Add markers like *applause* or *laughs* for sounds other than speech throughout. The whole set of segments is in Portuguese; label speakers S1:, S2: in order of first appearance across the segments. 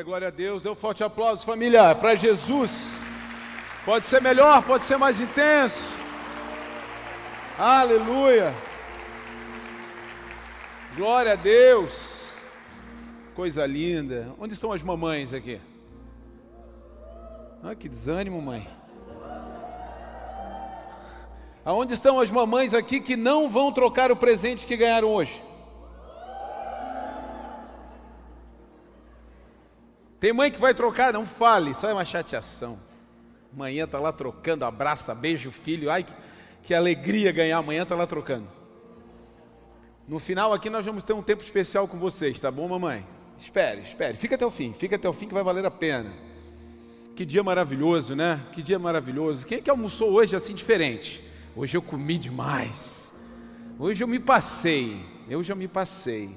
S1: Aleluia, glória a Deus. Dê um forte aplauso, família, para Jesus. Pode ser melhor, pode ser mais intenso. Aleluia. Glória a Deus. Coisa linda. Onde estão as mamães aqui? Ah, que desânimo, mãe. Aonde estão as mamães aqui que não vão trocar o presente que ganharam hoje? Tem mãe que vai trocar, não fale, só é uma chateação. Manhã está lá trocando, abraça, beija o filho, ai que, que alegria ganhar, amanhã está lá trocando. No final aqui nós vamos ter um tempo especial com vocês, tá bom, mamãe? Espere, espere, fica até o fim, fica até o fim que vai valer a pena. Que dia maravilhoso, né? Que dia maravilhoso. Quem é que almoçou hoje assim diferente? Hoje eu comi demais. Hoje eu me passei. Hoje eu me passei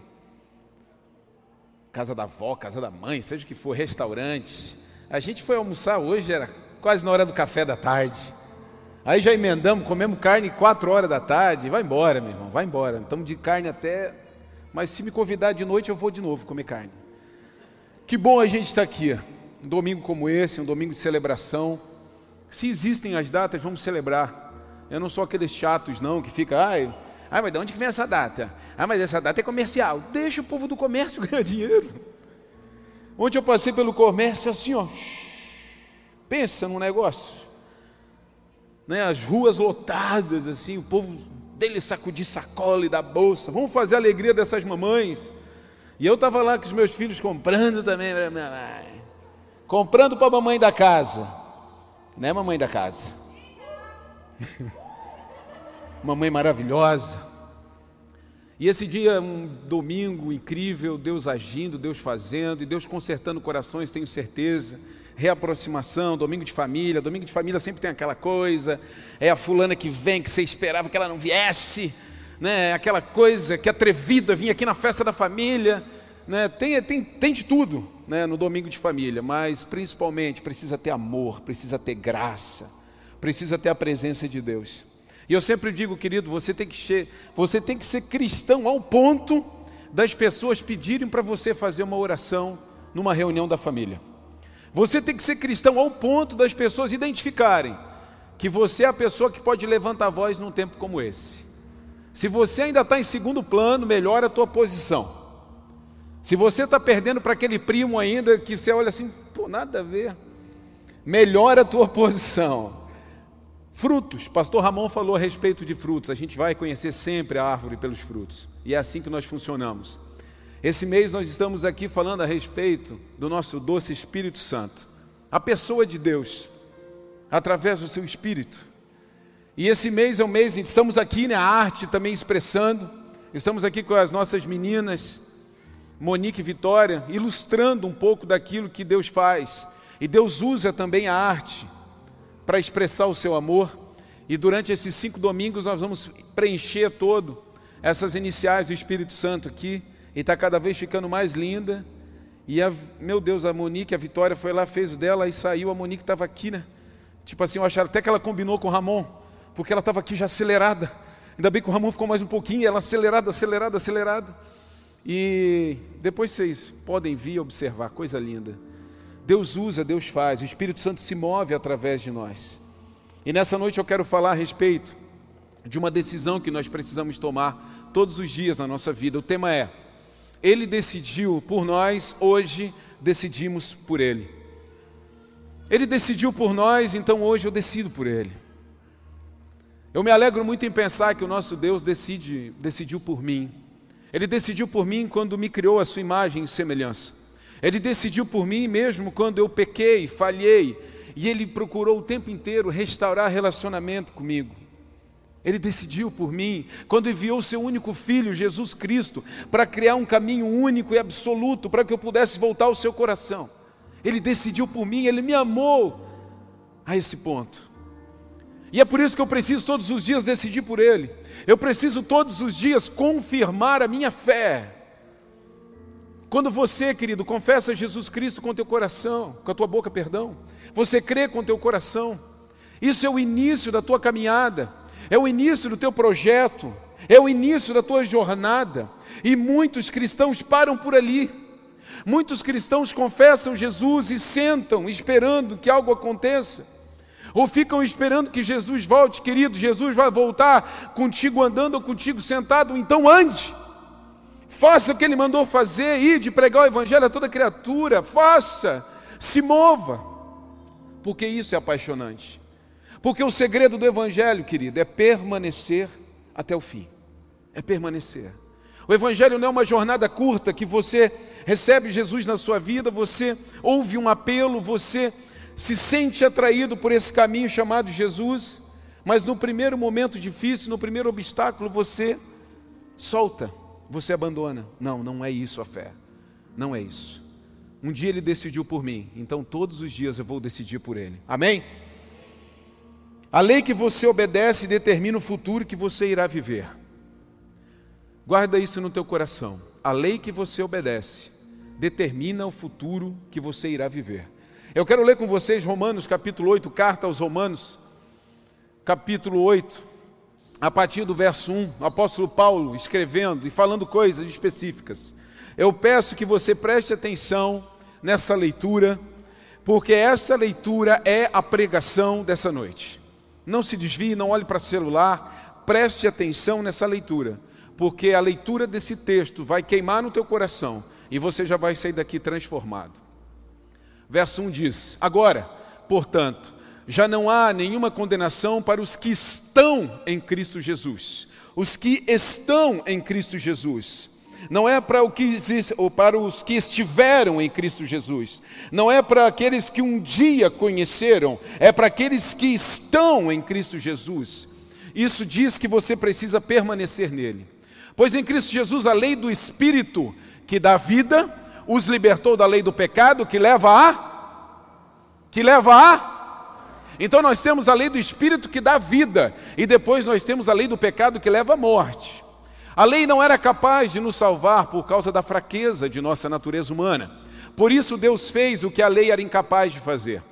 S1: casa da avó, casa da mãe, seja o que for, restaurante. A gente foi almoçar hoje, era quase na hora do café da tarde. Aí já emendamos, comemos carne quatro horas da tarde. Vai embora, meu irmão, vai embora. Estamos de carne até. Mas se me convidar de noite, eu vou de novo comer carne. Que bom a gente estar aqui. Um domingo como esse, um domingo de celebração. Se existem as datas, vamos celebrar. Eu não sou aqueles chatos, não, que fica, ai, ah, mas de onde que vem essa data? Ah, mas essa data é comercial. Deixa o povo do comércio *laughs* ganhar dinheiro. Ontem eu passei pelo comércio assim, ó. Pensa num negócio. Né, as ruas lotadas, assim, o povo dele sacudir sacola e da bolsa. Vamos fazer a alegria dessas mamães. E eu estava lá com os meus filhos comprando também para minha mãe. Comprando para a mamãe da casa. Né, mamãe da casa? *laughs* uma mãe maravilhosa. E esse dia, um domingo incrível, Deus agindo, Deus fazendo, e Deus consertando corações, tenho certeza. Reaproximação, domingo de família. Domingo de família sempre tem aquela coisa. É a fulana que vem, que você esperava que ela não viesse. Né? Aquela coisa que atrevida vinha aqui na festa da família. Né? Tem, tem, tem de tudo né? no domingo de família, mas principalmente precisa ter amor, precisa ter graça, precisa ter a presença de Deus. E eu sempre digo, querido, você tem que ser, você tem que ser cristão ao ponto das pessoas pedirem para você fazer uma oração numa reunião da família. Você tem que ser cristão ao ponto das pessoas identificarem que você é a pessoa que pode levantar a voz num tempo como esse. Se você ainda está em segundo plano, melhora a tua posição. Se você está perdendo para aquele primo ainda que você olha assim, pô, nada a ver, melhora a tua *laughs* posição. Frutos, pastor Ramon falou a respeito de frutos, a gente vai conhecer sempre a árvore pelos frutos, e é assim que nós funcionamos. Esse mês nós estamos aqui falando a respeito do nosso doce Espírito Santo, a pessoa de Deus, através do seu Espírito. E esse mês é um mês, estamos aqui na né, arte também expressando, estamos aqui com as nossas meninas, Monique e Vitória, ilustrando um pouco daquilo que Deus faz, e Deus usa também a arte para expressar o seu amor. E durante esses cinco domingos nós vamos preencher todo essas iniciais do Espírito Santo aqui. E está cada vez ficando mais linda. E a, meu Deus, a Monique, a Vitória foi lá, fez o dela, e saiu. A Monique estava aqui, né? Tipo assim, eu achava até que ela combinou com o Ramon, porque ela estava aqui já acelerada. Ainda bem que o Ramon ficou mais um pouquinho, ela acelerada, acelerada, acelerada. E depois vocês podem vir observar, coisa linda. Deus usa, Deus faz, o Espírito Santo se move através de nós. E nessa noite eu quero falar a respeito de uma decisão que nós precisamos tomar todos os dias na nossa vida. O tema é: Ele decidiu por nós, hoje decidimos por Ele. Ele decidiu por nós, então hoje eu decido por Ele. Eu me alegro muito em pensar que o nosso Deus decide, decidiu por mim. Ele decidiu por mim quando me criou a sua imagem e semelhança. Ele decidiu por mim mesmo quando eu pequei, falhei, e ele procurou o tempo inteiro restaurar relacionamento comigo. Ele decidiu por mim quando enviou seu único filho, Jesus Cristo, para criar um caminho único e absoluto para que eu pudesse voltar ao seu coração. Ele decidiu por mim, ele me amou a esse ponto. E é por isso que eu preciso todos os dias decidir por ele. Eu preciso todos os dias confirmar a minha fé. Quando você, querido, confessa Jesus Cristo com teu coração, com a tua boca, perdão, você crê com teu coração, isso é o início da tua caminhada, é o início do teu projeto, é o início da tua jornada, e muitos cristãos param por ali, Muitos cristãos confessam Jesus e sentam esperando que algo aconteça. Ou ficam esperando que Jesus volte, querido, Jesus vai voltar contigo andando ou contigo sentado, então ande. Faça o que ele mandou fazer, ir de pregar o evangelho a toda criatura, faça, se mova. Porque isso é apaixonante. Porque o segredo do evangelho, querido, é permanecer até o fim. É permanecer. O Evangelho não é uma jornada curta que você recebe Jesus na sua vida, você ouve um apelo, você se sente atraído por esse caminho chamado Jesus, mas no primeiro momento difícil, no primeiro obstáculo, você solta, você abandona. Não, não é isso a fé. Não é isso. Um dia ele decidiu por mim, então todos os dias eu vou decidir por ele. Amém? A lei que você obedece determina o futuro que você irá viver. Guarda isso no teu coração. A lei que você obedece determina o futuro que você irá viver. Eu quero ler com vocês Romanos capítulo 8, carta aos Romanos, capítulo 8, a partir do verso 1, o apóstolo Paulo escrevendo e falando coisas específicas. Eu peço que você preste atenção nessa leitura, porque essa leitura é a pregação dessa noite. Não se desvie, não olhe para celular, preste atenção nessa leitura porque a leitura desse texto vai queimar no teu coração e você já vai sair daqui transformado. Verso 1 diz: Agora, portanto, já não há nenhuma condenação para os que estão em Cristo Jesus. Os que estão em Cristo Jesus. Não é para, o que, para os que estiveram em Cristo Jesus. Não é para aqueles que um dia conheceram. É para aqueles que estão em Cristo Jesus. Isso diz que você precisa permanecer nele. Pois em Cristo Jesus a lei do Espírito que dá vida os libertou da lei do pecado que leva a que leva a então nós temos a lei do Espírito que dá vida e depois nós temos a lei do pecado que leva à morte. A lei não era capaz de nos salvar por causa da fraqueza de nossa natureza humana. Por isso Deus fez o que a lei era incapaz de fazer.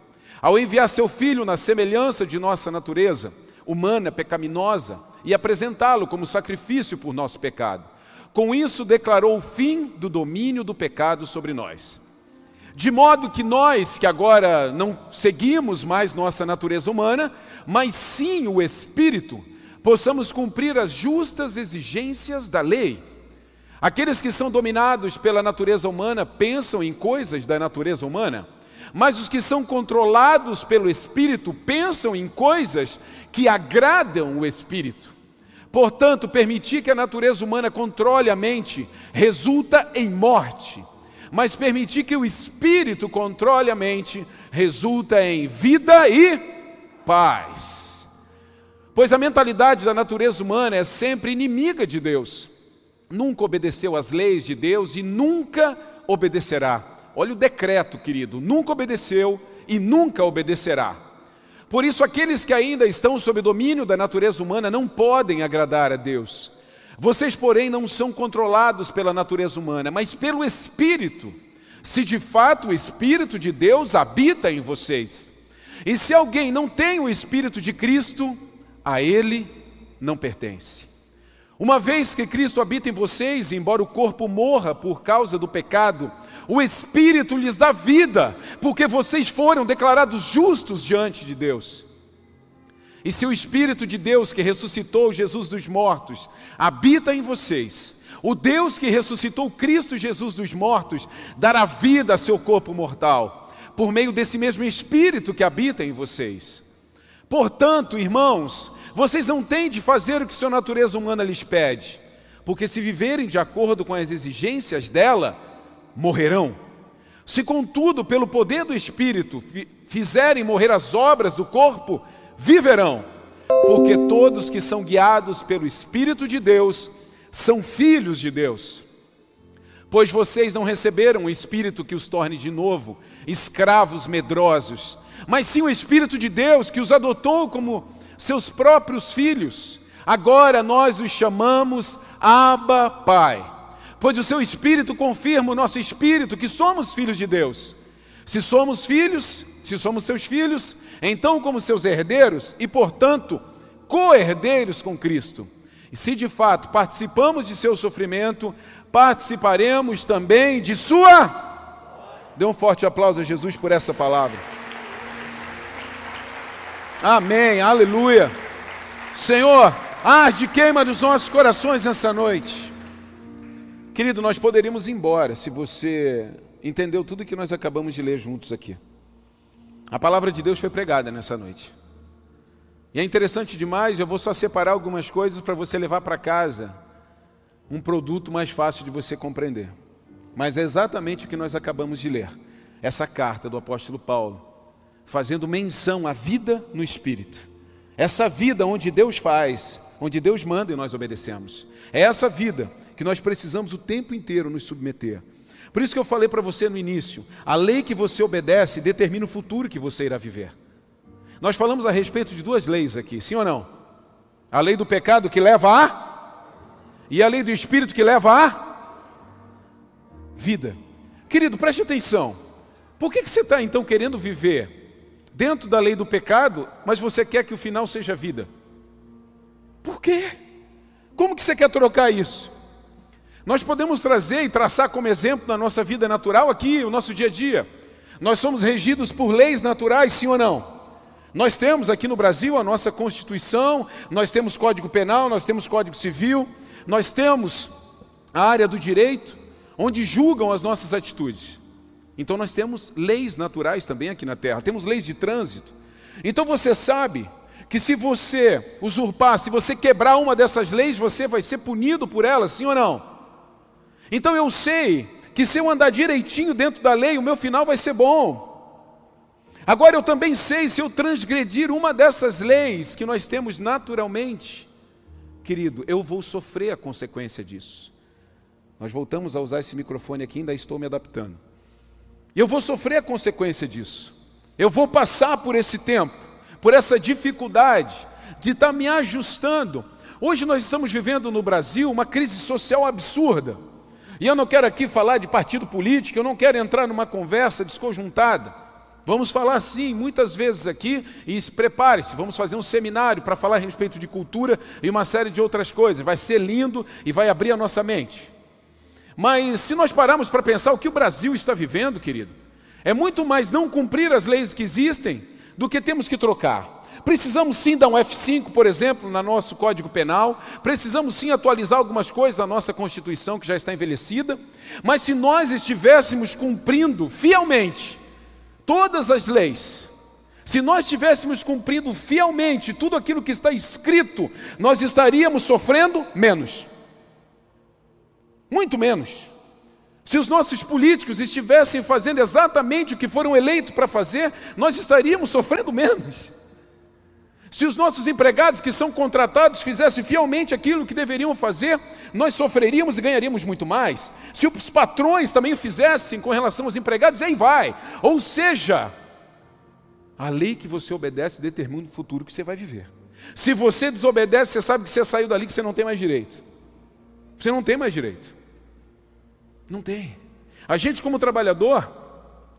S1: Ao enviar seu filho na semelhança de nossa natureza humana pecaminosa, e apresentá-lo como sacrifício por nosso pecado. Com isso, declarou o fim do domínio do pecado sobre nós. De modo que nós, que agora não seguimos mais nossa natureza humana, mas sim o Espírito, possamos cumprir as justas exigências da lei. Aqueles que são dominados pela natureza humana pensam em coisas da natureza humana, mas os que são controlados pelo Espírito pensam em coisas que agradam o Espírito. Portanto, permitir que a natureza humana controle a mente resulta em morte, mas permitir que o Espírito controle a mente resulta em vida e paz. Pois a mentalidade da natureza humana é sempre inimiga de Deus. Nunca obedeceu às leis de Deus e nunca obedecerá. Olha o decreto, querido: nunca obedeceu e nunca obedecerá. Por isso, aqueles que ainda estão sob domínio da natureza humana não podem agradar a Deus. Vocês, porém, não são controlados pela natureza humana, mas pelo Espírito, se de fato o Espírito de Deus habita em vocês. E se alguém não tem o Espírito de Cristo, a ele não pertence. Uma vez que Cristo habita em vocês, embora o corpo morra por causa do pecado, o Espírito lhes dá vida, porque vocês foram declarados justos diante de Deus. E se o Espírito de Deus que ressuscitou Jesus dos mortos habita em vocês, o Deus que ressuscitou Cristo Jesus dos mortos dará vida a seu corpo mortal, por meio desse mesmo Espírito que habita em vocês. Portanto, irmãos, vocês não têm de fazer o que sua natureza humana lhes pede, porque se viverem de acordo com as exigências dela, morrerão. Se, contudo, pelo poder do Espírito fizerem morrer as obras do corpo, viverão. Porque todos que são guiados pelo Espírito de Deus são filhos de Deus. Pois vocês não receberam o Espírito que os torne de novo escravos medrosos, mas sim o Espírito de Deus que os adotou como seus próprios filhos. Agora nós os chamamos Abba Pai, pois o seu Espírito confirma o nosso espírito que somos filhos de Deus. Se somos filhos, se somos seus filhos, então como seus herdeiros e, portanto, co-herdeiros com Cristo. E se de fato participamos de seu sofrimento, participaremos também de sua Dê um forte aplauso a Jesus por essa palavra. Amém, aleluia. Senhor, arde, queima dos nossos corações nessa noite. Querido, nós poderíamos ir embora se você entendeu tudo que nós acabamos de ler juntos aqui. A palavra de Deus foi pregada nessa noite. E é interessante demais, eu vou só separar algumas coisas para você levar para casa um produto mais fácil de você compreender. Mas é exatamente o que nós acabamos de ler. Essa carta do apóstolo Paulo, fazendo menção à vida no Espírito. Essa vida onde Deus faz, onde Deus manda e nós obedecemos. É essa vida que nós precisamos o tempo inteiro nos submeter. Por isso que eu falei para você no início: a lei que você obedece determina o futuro que você irá viver. Nós falamos a respeito de duas leis aqui, sim ou não? A lei do pecado que leva a e a lei do espírito que leva a vida. Querido, preste atenção. Por que, que você está então querendo viver dentro da lei do pecado, mas você quer que o final seja vida? Por quê? Como que você quer trocar isso? Nós podemos trazer e traçar como exemplo na nossa vida natural aqui, o nosso dia a dia. Nós somos regidos por leis naturais, sim ou não? Nós temos aqui no Brasil a nossa Constituição, nós temos Código Penal, nós temos Código Civil, nós temos a área do direito, onde julgam as nossas atitudes. Então nós temos leis naturais também aqui na Terra, temos leis de trânsito. Então você sabe que se você usurpar, se você quebrar uma dessas leis, você vai ser punido por elas, sim ou não? Então eu sei que se eu andar direitinho dentro da lei, o meu final vai ser bom. Agora eu também sei se eu transgredir uma dessas leis que nós temos naturalmente, querido, eu vou sofrer a consequência disso. Nós voltamos a usar esse microfone aqui, ainda estou me adaptando. Eu vou sofrer a consequência disso. Eu vou passar por esse tempo, por essa dificuldade de estar me ajustando. Hoje nós estamos vivendo no Brasil uma crise social absurda. E eu não quero aqui falar de partido político, eu não quero entrar numa conversa desconjuntada. Vamos falar sim, muitas vezes aqui, e prepare-se, vamos fazer um seminário para falar a respeito de cultura e uma série de outras coisas. Vai ser lindo e vai abrir a nossa mente. Mas se nós pararmos para pensar o que o Brasil está vivendo, querido, é muito mais não cumprir as leis que existem do que temos que trocar. Precisamos sim dar um F5, por exemplo, no nosso Código Penal, precisamos sim atualizar algumas coisas da nossa Constituição que já está envelhecida, mas se nós estivéssemos cumprindo fielmente todas as leis, se nós estivéssemos cumprindo fielmente tudo aquilo que está escrito, nós estaríamos sofrendo menos. Muito menos. Se os nossos políticos estivessem fazendo exatamente o que foram eleitos para fazer, nós estaríamos sofrendo menos. Se os nossos empregados que são contratados fizessem fielmente aquilo que deveriam fazer, nós sofreríamos e ganharíamos muito mais. Se os patrões também o fizessem com relação aos empregados, aí vai. Ou seja, a lei que você obedece determina o futuro que você vai viver. Se você desobedece, você sabe que você saiu dali que você não tem mais direito. Você não tem mais direito. Não tem. A gente, como trabalhador,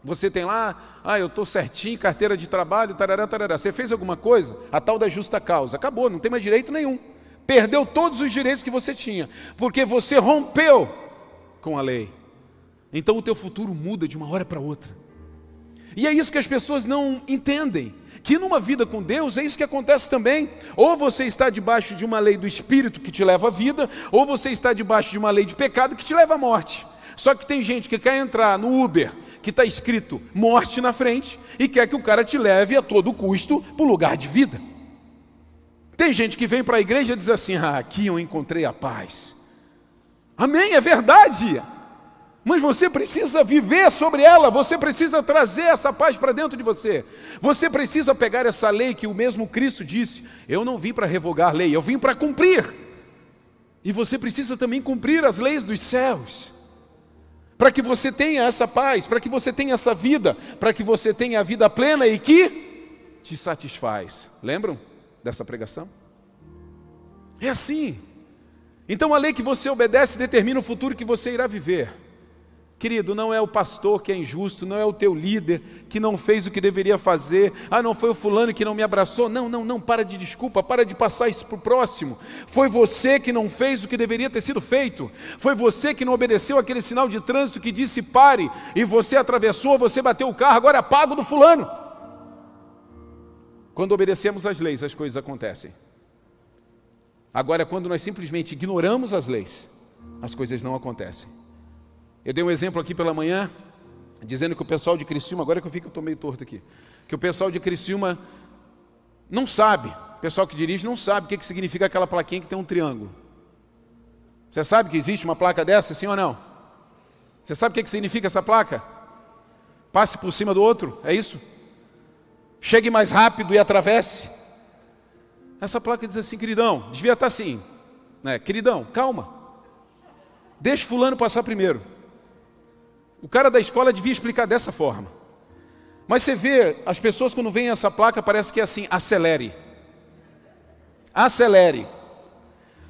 S1: você tem lá, ah, eu estou certinho, carteira de trabalho, tarará, tarará. Você fez alguma coisa? A tal da justa causa. Acabou, não tem mais direito nenhum. Perdeu todos os direitos que você tinha, porque você rompeu com a lei. Então o teu futuro muda de uma hora para outra. E é isso que as pessoas não entendem. Que numa vida com Deus é isso que acontece também. Ou você está debaixo de uma lei do Espírito que te leva à vida, ou você está debaixo de uma lei de pecado que te leva à morte. Só que tem gente que quer entrar no Uber que está escrito morte na frente e quer que o cara te leve a todo custo para o lugar de vida. Tem gente que vem para a igreja e diz assim: ah, aqui eu encontrei a paz. Amém, é verdade. Mas você precisa viver sobre ela, você precisa trazer essa paz para dentro de você. Você precisa pegar essa lei que o mesmo Cristo disse: Eu não vim para revogar lei, eu vim para cumprir. E você precisa também cumprir as leis dos céus para que você tenha essa paz, para que você tenha essa vida, para que você tenha a vida plena e que te satisfaz. Lembram dessa pregação? É assim. Então a lei que você obedece determina o futuro que você irá viver. Querido, não é o pastor que é injusto, não é o teu líder que não fez o que deveria fazer, ah, não foi o fulano que não me abraçou. Não, não, não, para de desculpa, para de passar isso para o próximo. Foi você que não fez o que deveria ter sido feito, foi você que não obedeceu aquele sinal de trânsito que disse pare, e você atravessou, você bateu o carro, agora é pago do fulano. Quando obedecemos às leis, as coisas acontecem. Agora, quando nós simplesmente ignoramos as leis, as coisas não acontecem. Eu dei um exemplo aqui pela manhã, dizendo que o pessoal de Criciúma, agora que eu fico, eu estou meio torto aqui, que o pessoal de Criciúma não sabe, o pessoal que dirige não sabe o que, que significa aquela plaquinha que tem um triângulo. Você sabe que existe uma placa dessa, sim ou não? Você sabe o que, que significa essa placa? Passe por cima do outro, é isso? Chegue mais rápido e atravesse. Essa placa diz assim, queridão, devia estar assim, né? Queridão, calma. Deixa fulano passar primeiro. O cara da escola devia explicar dessa forma. Mas você vê, as pessoas quando veem essa placa, parece que é assim: acelere. Acelere.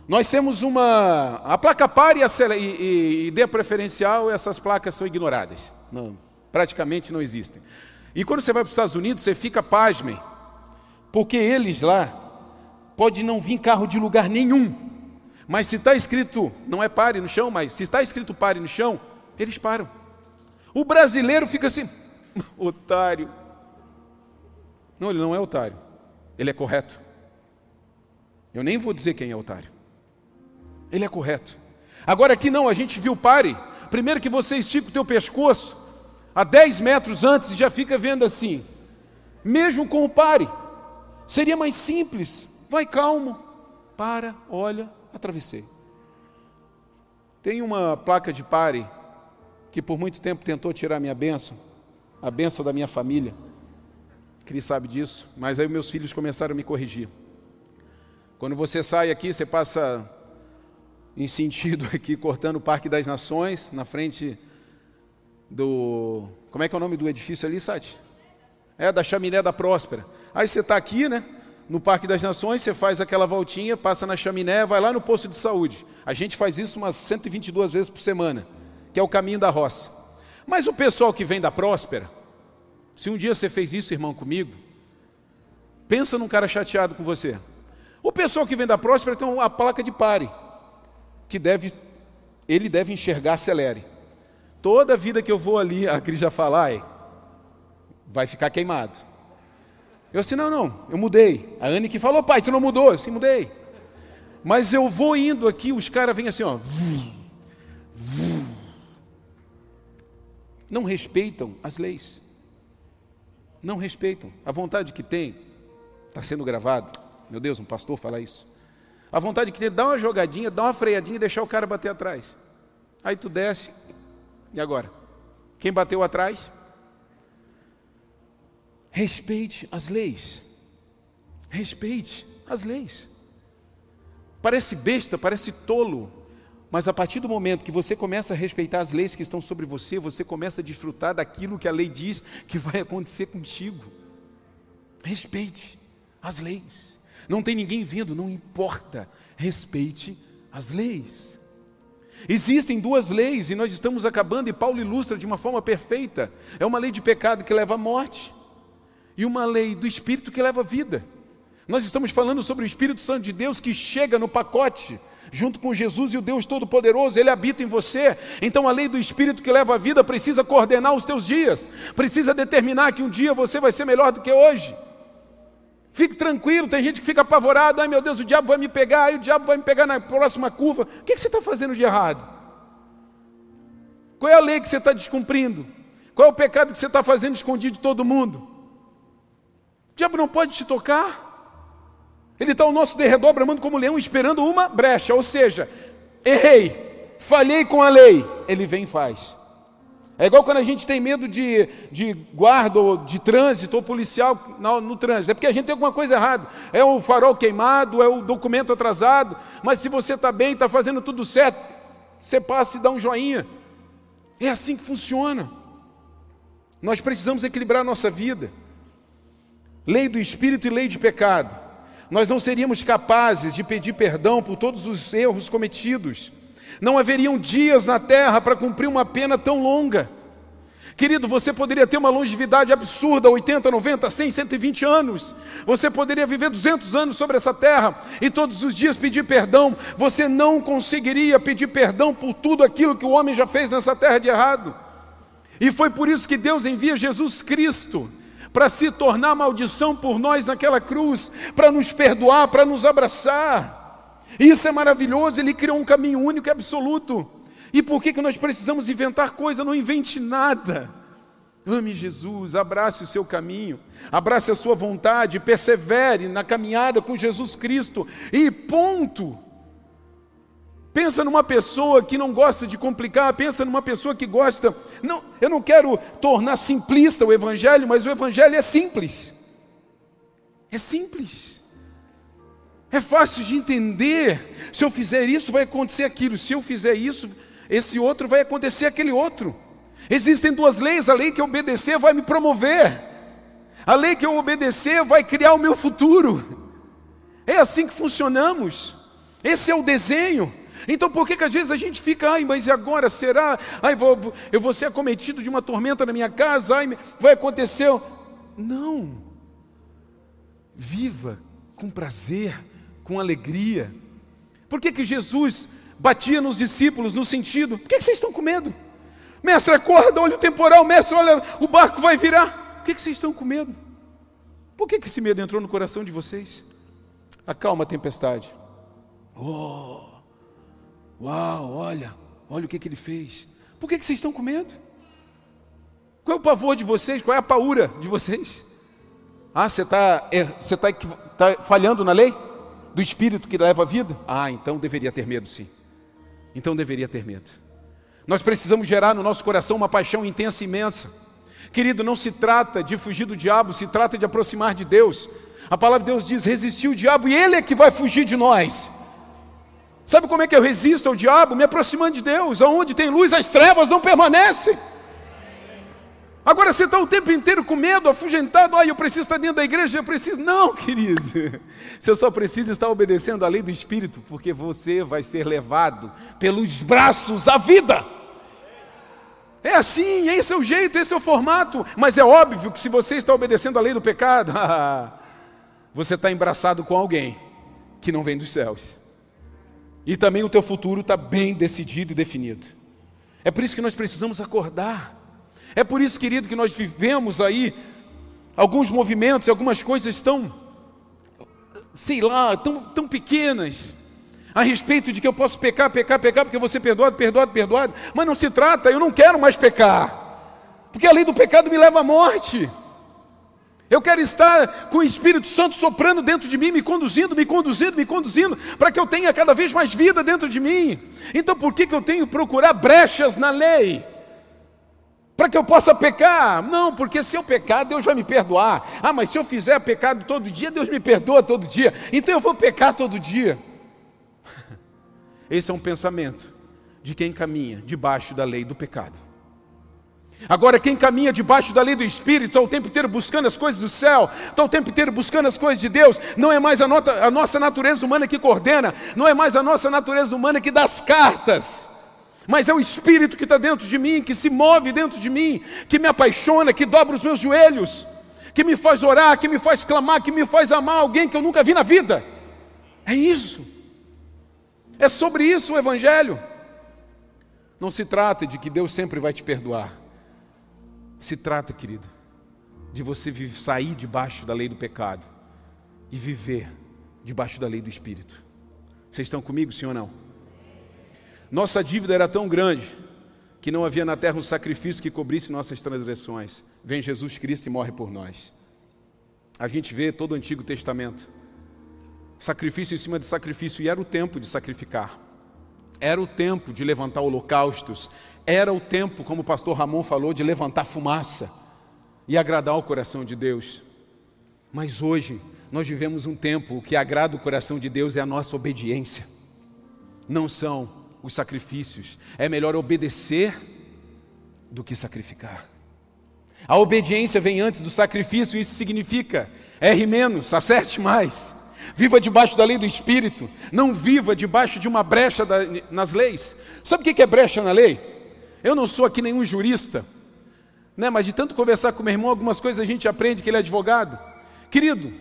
S1: Nós temos uma. A placa pare e, acelere, e, e, e dê preferencial, essas placas são ignoradas. Não, praticamente não existem. E quando você vai para os Estados Unidos, você fica pasmem, porque eles lá pode não vir carro de lugar nenhum, mas se está escrito, não é pare no chão, mas se está escrito pare no chão, eles param. O brasileiro fica assim, otário. Não, ele não é otário. Ele é correto. Eu nem vou dizer quem é otário. Ele é correto. Agora aqui não, a gente viu pare. Primeiro que você estica o teu pescoço a 10 metros antes e já fica vendo assim. Mesmo com o pare. Seria mais simples. Vai calmo. Para, olha, atravessei. Tem uma placa de pare que por muito tempo tentou tirar minha bênção, a bênção da minha família. Cris sabe disso, mas aí meus filhos começaram a me corrigir. Quando você sai aqui, você passa em sentido *laughs* aqui, cortando o Parque das Nações, na frente do. Como é que é o nome do edifício ali, Sati? É, da Chaminé da Próspera. Aí você está aqui, né? No Parque das Nações, você faz aquela voltinha, passa na chaminé, vai lá no posto de saúde. A gente faz isso umas 122 vezes por semana que é o caminho da roça. Mas o pessoal que vem da próspera, se um dia você fez isso, irmão, comigo, pensa num cara chateado com você. O pessoal que vem da próspera tem uma placa de pare, que deve, ele deve enxergar, acelere. Toda vida que eu vou ali, a Cris já fala, ai, vai ficar queimado. Eu assim, não, não, eu mudei. A Anne que falou, pai, tu não mudou? Eu assim, mudei. Mas eu vou indo aqui, os caras vêm assim, ó. Vum, não respeitam as leis. Não respeitam. A vontade que tem, está sendo gravado. Meu Deus, um pastor fala isso. A vontade que tem, dá uma jogadinha, dá uma freadinha e deixar o cara bater atrás. Aí tu desce. E agora? Quem bateu atrás? Respeite as leis. Respeite as leis. Parece besta, parece tolo, mas a partir do momento que você começa a respeitar as leis que estão sobre você, você começa a desfrutar daquilo que a lei diz que vai acontecer contigo. Respeite as leis. Não tem ninguém vindo, não importa. Respeite as leis. Existem duas leis e nós estamos acabando, e Paulo ilustra de uma forma perfeita. É uma lei de pecado que leva à morte, e uma lei do Espírito que leva à vida. Nós estamos falando sobre o Espírito Santo de Deus que chega no pacote junto com Jesus e o Deus Todo-Poderoso, Ele habita em você. Então a lei do Espírito que leva a vida precisa coordenar os teus dias, precisa determinar que um dia você vai ser melhor do que hoje. Fique tranquilo, tem gente que fica apavorado, ai meu Deus, o diabo vai me pegar, ai o diabo vai me pegar na próxima curva. O que, você está fazendo de errado? Qual é a lei que você está descumprindo? Qual é o pecado que você está fazendo escondido de todo mundo? O diabo não pode te tocar. Ele está ao nosso derredor, bramando como leão, esperando uma brecha. Ou seja, errei, falhei com a lei. Ele vem e faz. É igual quando a gente tem medo de, de guarda ou de trânsito ou policial no, no trânsito. É porque a gente tem alguma coisa errada. É o farol queimado, é o documento atrasado. Mas se você está bem, está fazendo tudo certo, você passa e dá um joinha. É assim que funciona. Nós precisamos equilibrar a nossa vida. Lei do espírito e lei de pecado nós não seríamos capazes de pedir perdão por todos os erros cometidos. Não haveriam dias na terra para cumprir uma pena tão longa. Querido, você poderia ter uma longevidade absurda, 80, 90, 100, 120 anos. Você poderia viver 200 anos sobre essa terra e todos os dias pedir perdão. Você não conseguiria pedir perdão por tudo aquilo que o homem já fez nessa terra de errado. E foi por isso que Deus envia Jesus Cristo para se tornar maldição por nós naquela cruz, para nos perdoar, para nos abraçar. Isso é maravilhoso, ele criou um caminho único e absoluto. E por que, que nós precisamos inventar coisa? Não invente nada. Ame Jesus, abrace o seu caminho, abrace a sua vontade, persevere na caminhada com Jesus Cristo e ponto. Pensa numa pessoa que não gosta de complicar, pensa numa pessoa que gosta. Não, eu não quero tornar simplista o evangelho, mas o evangelho é simples. É simples. É fácil de entender. Se eu fizer isso, vai acontecer aquilo. Se eu fizer isso, esse outro vai acontecer aquele outro. Existem duas leis: a lei que eu obedecer vai me promover, a lei que eu obedecer vai criar o meu futuro. É assim que funcionamos. Esse é o desenho. Então por que, que às vezes a gente fica, ai, mas e agora será? Ai, vou, eu vou ser acometido de uma tormenta na minha casa, ai, vai acontecer. Não. Viva com prazer, com alegria. Por que, que Jesus batia nos discípulos no sentido: por que, que vocês estão com medo? Mestre, acorda, olha o temporal, mestre, olha, o barco vai virar. Por que, que vocês estão com medo? Por que, que esse medo entrou no coração de vocês? Acalma a tempestade. Oh, Uau, olha, olha o que, que ele fez. Por que, que vocês estão com medo? Qual é o pavor de vocês? Qual é a paura de vocês? Ah, você está você tá, tá falhando na lei? Do espírito que leva a vida? Ah, então deveria ter medo, sim. Então deveria ter medo. Nós precisamos gerar no nosso coração uma paixão intensa e imensa. Querido, não se trata de fugir do diabo, se trata de aproximar de Deus. A palavra de Deus diz: resistir o diabo e ele é que vai fugir de nós. Sabe como é que eu resisto ao diabo? Me aproximando de Deus. Aonde tem luz, as trevas não permanecem. Agora você está o tempo inteiro com medo, afugentado, ah, eu preciso estar dentro da igreja, eu preciso. Não, *laughs* querido. Você só precisa estar obedecendo à lei do Espírito, porque você vai ser levado pelos braços à vida. É assim, esse é o jeito, esse é o formato. Mas é óbvio que se você está obedecendo à lei do pecado, *laughs* você está embraçado com alguém que não vem dos céus. E também o teu futuro está bem decidido e definido. É por isso que nós precisamos acordar. É por isso, querido, que nós vivemos aí alguns movimentos, algumas coisas tão, sei lá, tão, tão pequenas, a respeito de que eu posso pecar, pecar, pecar, porque vou ser perdoado, perdoado, perdoado. Mas não se trata, eu não quero mais pecar, porque a lei do pecado me leva à morte. Eu quero estar com o Espírito Santo soprando dentro de mim, me conduzindo, me conduzindo, me conduzindo, para que eu tenha cada vez mais vida dentro de mim. Então por que, que eu tenho que procurar brechas na lei? Para que eu possa pecar? Não, porque se eu pecar, Deus vai me perdoar. Ah, mas se eu fizer pecado todo dia, Deus me perdoa todo dia. Então eu vou pecar todo dia. *laughs* Esse é um pensamento de quem caminha debaixo da lei do pecado. Agora, quem caminha debaixo da lei do Espírito, está o tempo inteiro buscando as coisas do céu, está o tempo inteiro buscando as coisas de Deus, não é mais a, nota, a nossa natureza humana que coordena, não é mais a nossa natureza humana que dá as cartas, mas é o Espírito que está dentro de mim, que se move dentro de mim, que me apaixona, que dobra os meus joelhos, que me faz orar, que me faz clamar, que me faz amar alguém que eu nunca vi na vida. É isso. É sobre isso o Evangelho. Não se trata de que Deus sempre vai te perdoar. Se trata, querido, de você sair debaixo da lei do pecado e viver debaixo da lei do Espírito. Vocês estão comigo, sim ou não? Nossa dívida era tão grande que não havia na terra um sacrifício que cobrisse nossas transgressões. Vem Jesus Cristo e morre por nós. A gente vê todo o Antigo Testamento. Sacrifício em cima de sacrifício, e era o tempo de sacrificar. Era o tempo de levantar holocaustos, era o tempo, como o pastor Ramon falou, de levantar fumaça e agradar o coração de Deus. Mas hoje nós vivemos um tempo que agrada o coração de Deus é a nossa obediência. Não são os sacrifícios. É melhor obedecer do que sacrificar. A obediência vem antes do sacrifício, isso significa erre menos, acerte mais. Viva debaixo da lei do Espírito, não viva debaixo de uma brecha da, nas leis. Sabe o que é brecha na lei? Eu não sou aqui nenhum jurista, né? mas de tanto conversar com meu irmão, algumas coisas a gente aprende que ele é advogado. Querido,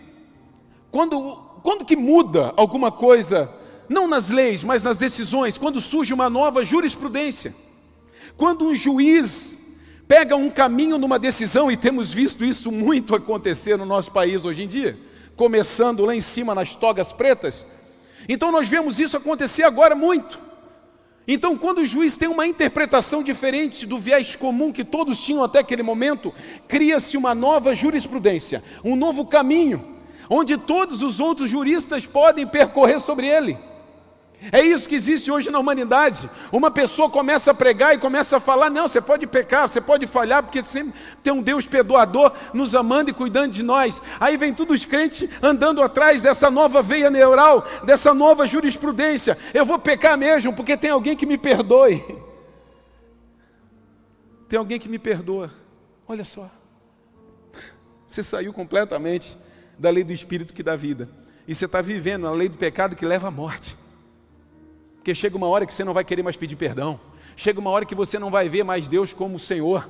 S1: quando, quando que muda alguma coisa, não nas leis, mas nas decisões, quando surge uma nova jurisprudência, quando um juiz pega um caminho numa decisão, e temos visto isso muito acontecer no nosso país hoje em dia, começando lá em cima nas togas pretas. Então nós vemos isso acontecer agora muito. Então, quando o juiz tem uma interpretação diferente do viés comum que todos tinham até aquele momento, cria-se uma nova jurisprudência, um novo caminho, onde todos os outros juristas podem percorrer sobre ele. É isso que existe hoje na humanidade. Uma pessoa começa a pregar e começa a falar: não, você pode pecar, você pode falhar, porque sempre tem um Deus perdoador nos amando e cuidando de nós. Aí vem todos os crentes andando atrás dessa nova veia neural, dessa nova jurisprudência. Eu vou pecar mesmo, porque tem alguém que me perdoe. Tem alguém que me perdoa. Olha só. *laughs* Você saiu completamente da lei do Espírito que dá vida. E você está vivendo a lei do pecado que leva à morte. Porque chega uma hora que você não vai querer mais pedir perdão. Chega uma hora que você não vai ver mais Deus como o Senhor.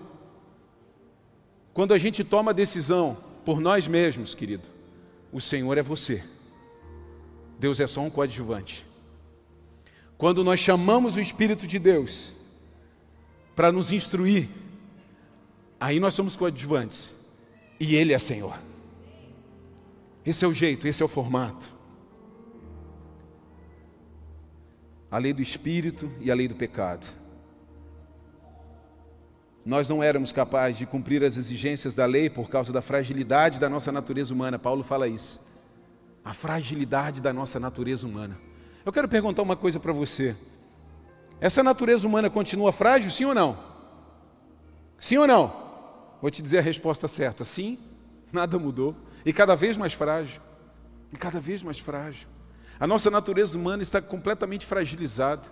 S1: Quando a gente toma a decisão por nós mesmos, querido, o Senhor é você. Deus é só um coadjuvante. Quando nós chamamos o Espírito de Deus para nos instruir, aí nós somos coadjuvantes e Ele é Senhor. Esse é o jeito, esse é o formato. A lei do espírito e a lei do pecado. Nós não éramos capazes de cumprir as exigências da lei por causa da fragilidade da nossa natureza humana. Paulo fala isso. A fragilidade da nossa natureza humana. Eu quero perguntar uma coisa para você. Essa natureza humana continua frágil, sim ou não? Sim ou não? Vou te dizer a resposta certa. Sim, nada mudou. E cada vez mais frágil. E cada vez mais frágil. A nossa natureza humana está completamente fragilizada.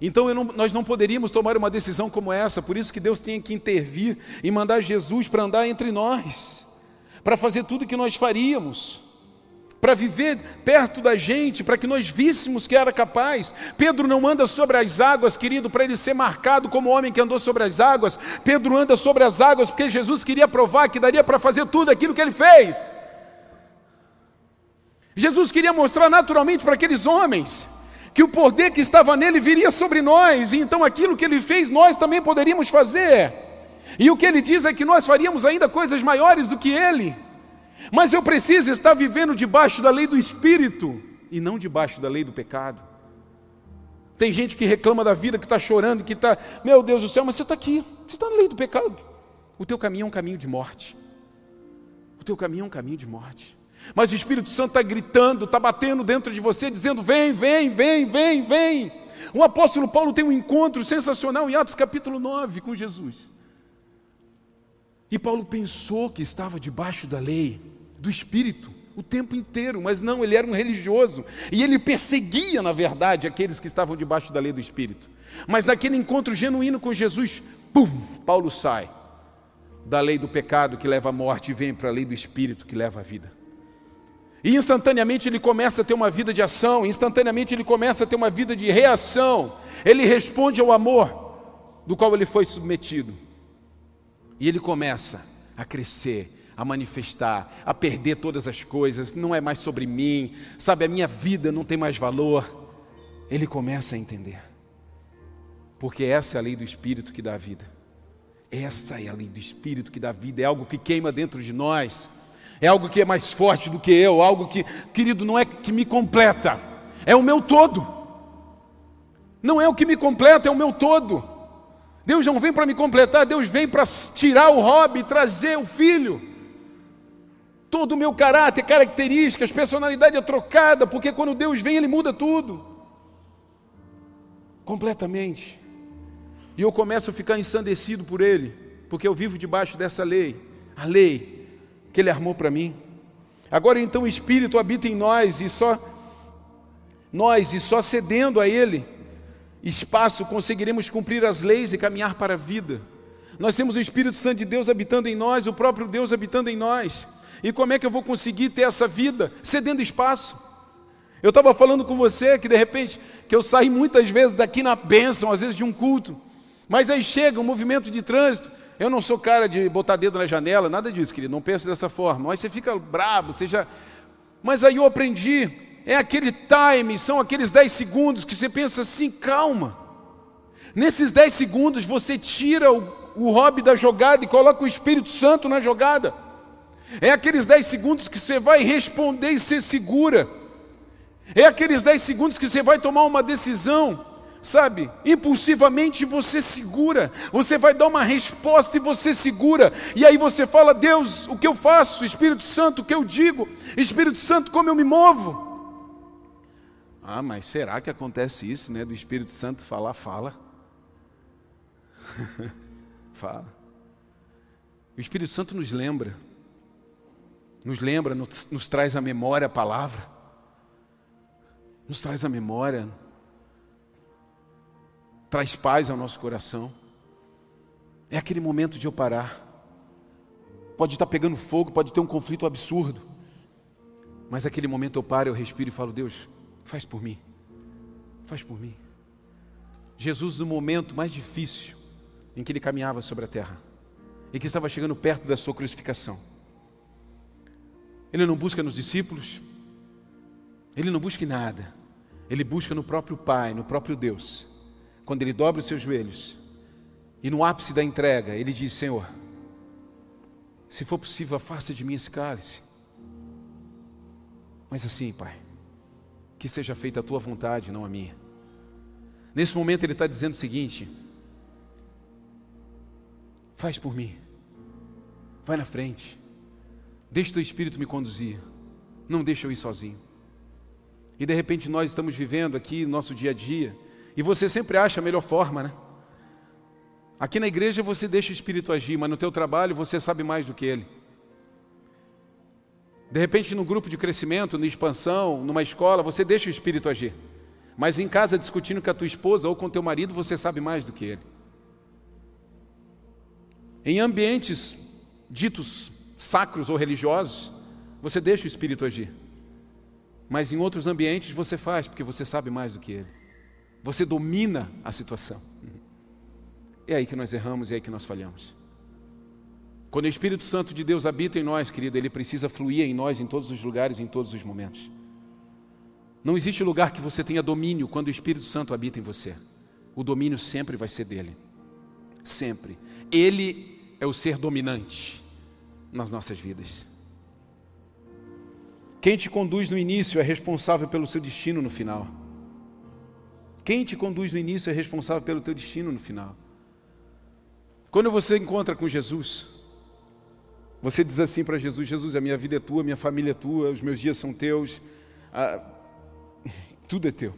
S1: Então não, nós não poderíamos tomar uma decisão como essa, por isso que Deus tinha que intervir e mandar Jesus para andar entre nós, para fazer tudo o que nós faríamos, para viver perto da gente, para que nós víssemos que era capaz. Pedro não anda sobre as águas, querido, para ele ser marcado como homem que andou sobre as águas. Pedro anda sobre as águas porque Jesus queria provar que daria para fazer tudo aquilo que ele fez. Jesus queria mostrar naturalmente para aqueles homens que o poder que estava nele viria sobre nós, e então aquilo que ele fez nós também poderíamos fazer. E o que ele diz é que nós faríamos ainda coisas maiores do que ele. Mas eu preciso estar vivendo debaixo da lei do espírito e não debaixo da lei do pecado. Tem gente que reclama da vida, que está chorando, que está, meu Deus do céu, mas você está aqui, você está na lei do pecado. O teu caminho é um caminho de morte. O teu caminho é um caminho de morte. Mas o Espírito Santo está gritando, está batendo dentro de você, dizendo: vem, vem, vem, vem, vem. O apóstolo Paulo tem um encontro sensacional em Atos capítulo 9 com Jesus. E Paulo pensou que estava debaixo da lei, do Espírito, o tempo inteiro, mas não, ele era um religioso. E ele perseguia, na verdade, aqueles que estavam debaixo da lei do Espírito. Mas naquele encontro genuíno com Jesus, pum, Paulo sai da lei do pecado que leva à morte e vem para a lei do Espírito que leva à vida. E instantaneamente ele começa a ter uma vida de ação, instantaneamente ele começa a ter uma vida de reação. Ele responde ao amor do qual ele foi submetido. E ele começa a crescer, a manifestar, a perder todas as coisas, não é mais sobre mim, sabe, a minha vida não tem mais valor. Ele começa a entender. Porque essa é a lei do Espírito que dá vida. Essa é a lei do Espírito que dá vida, é algo que queima dentro de nós é algo que é mais forte do que eu, algo que, querido, não é que me completa, é o meu todo. Não é o que me completa, é o meu todo. Deus não vem para me completar, Deus vem para tirar o hobby, trazer o filho. Todo o meu caráter, características, personalidade é trocada, porque quando Deus vem, Ele muda tudo. Completamente. E eu começo a ficar ensandecido por Ele, porque eu vivo debaixo dessa lei. A lei que Ele armou para mim. Agora então o Espírito habita em nós e só nós e só cedendo a Ele espaço conseguiremos cumprir as leis e caminhar para a vida. Nós temos o Espírito Santo de Deus habitando em nós, o próprio Deus habitando em nós. E como é que eu vou conseguir ter essa vida cedendo espaço? Eu estava falando com você que de repente, que eu saí muitas vezes daqui na bênção, às vezes de um culto, mas aí chega um movimento de trânsito. Eu não sou cara de botar dedo na janela, nada disso, querido, não pense dessa forma. Mas você fica brabo, você já. Mas aí eu aprendi, é aquele time, são aqueles 10 segundos que você pensa assim, calma. Nesses 10 segundos você tira o, o hobby da jogada e coloca o Espírito Santo na jogada. É aqueles 10 segundos que você vai responder e ser segura. É aqueles 10 segundos que você vai tomar uma decisão, sabe? Impulsivamente você segura. Você vai dar uma resposta e você segura. E aí você fala: Deus, o que eu faço? Espírito Santo, o que eu digo? Espírito Santo, como eu me movo? Ah, mas será que acontece isso, né? Do Espírito Santo falar, fala. *laughs* fala. O Espírito Santo nos lembra nos lembra, nos, nos traz à memória a palavra, nos traz à memória, traz paz ao nosso coração. É aquele momento de eu parar. Pode estar pegando fogo, pode ter um conflito absurdo, mas aquele momento eu paro, eu respiro e falo: Deus, faz por mim, faz por mim. Jesus, no momento mais difícil em que ele caminhava sobre a terra e que estava chegando perto da sua crucificação, ele não busca nos discípulos, ele não busca em nada, ele busca no próprio Pai, no próprio Deus. Quando ele dobra os seus joelhos e no ápice da entrega, ele diz: Senhor, se for possível, afasta de mim esse cálice. Mas assim, Pai, que seja feita a tua vontade, não a minha. Nesse momento ele está dizendo o seguinte: faz por mim, vai na frente, Deixa o teu espírito me conduzir. Não deixa eu ir sozinho. E de repente nós estamos vivendo aqui nosso dia a dia, e você sempre acha a melhor forma, né? Aqui na igreja você deixa o espírito agir, mas no teu trabalho você sabe mais do que ele. De repente, no grupo de crescimento, na expansão, numa escola, você deixa o espírito agir. Mas em casa, discutindo com a tua esposa ou com teu marido, você sabe mais do que ele. Em ambientes ditos sacros ou religiosos, você deixa o Espírito agir. Mas em outros ambientes você faz, porque você sabe mais do que ele. Você domina a situação. É aí que nós erramos, é aí que nós falhamos. Quando o Espírito Santo de Deus habita em nós, querido, ele precisa fluir em nós em todos os lugares, em todos os momentos. Não existe lugar que você tenha domínio quando o Espírito Santo habita em você. O domínio sempre vai ser dele. Sempre. Ele é o ser dominante nas nossas vidas. Quem te conduz no início é responsável pelo seu destino no final. Quem te conduz no início é responsável pelo teu destino no final. Quando você encontra com Jesus, você diz assim para Jesus: Jesus, a minha vida é tua, a minha família é tua, os meus dias são teus, ah, *laughs* tudo é teu.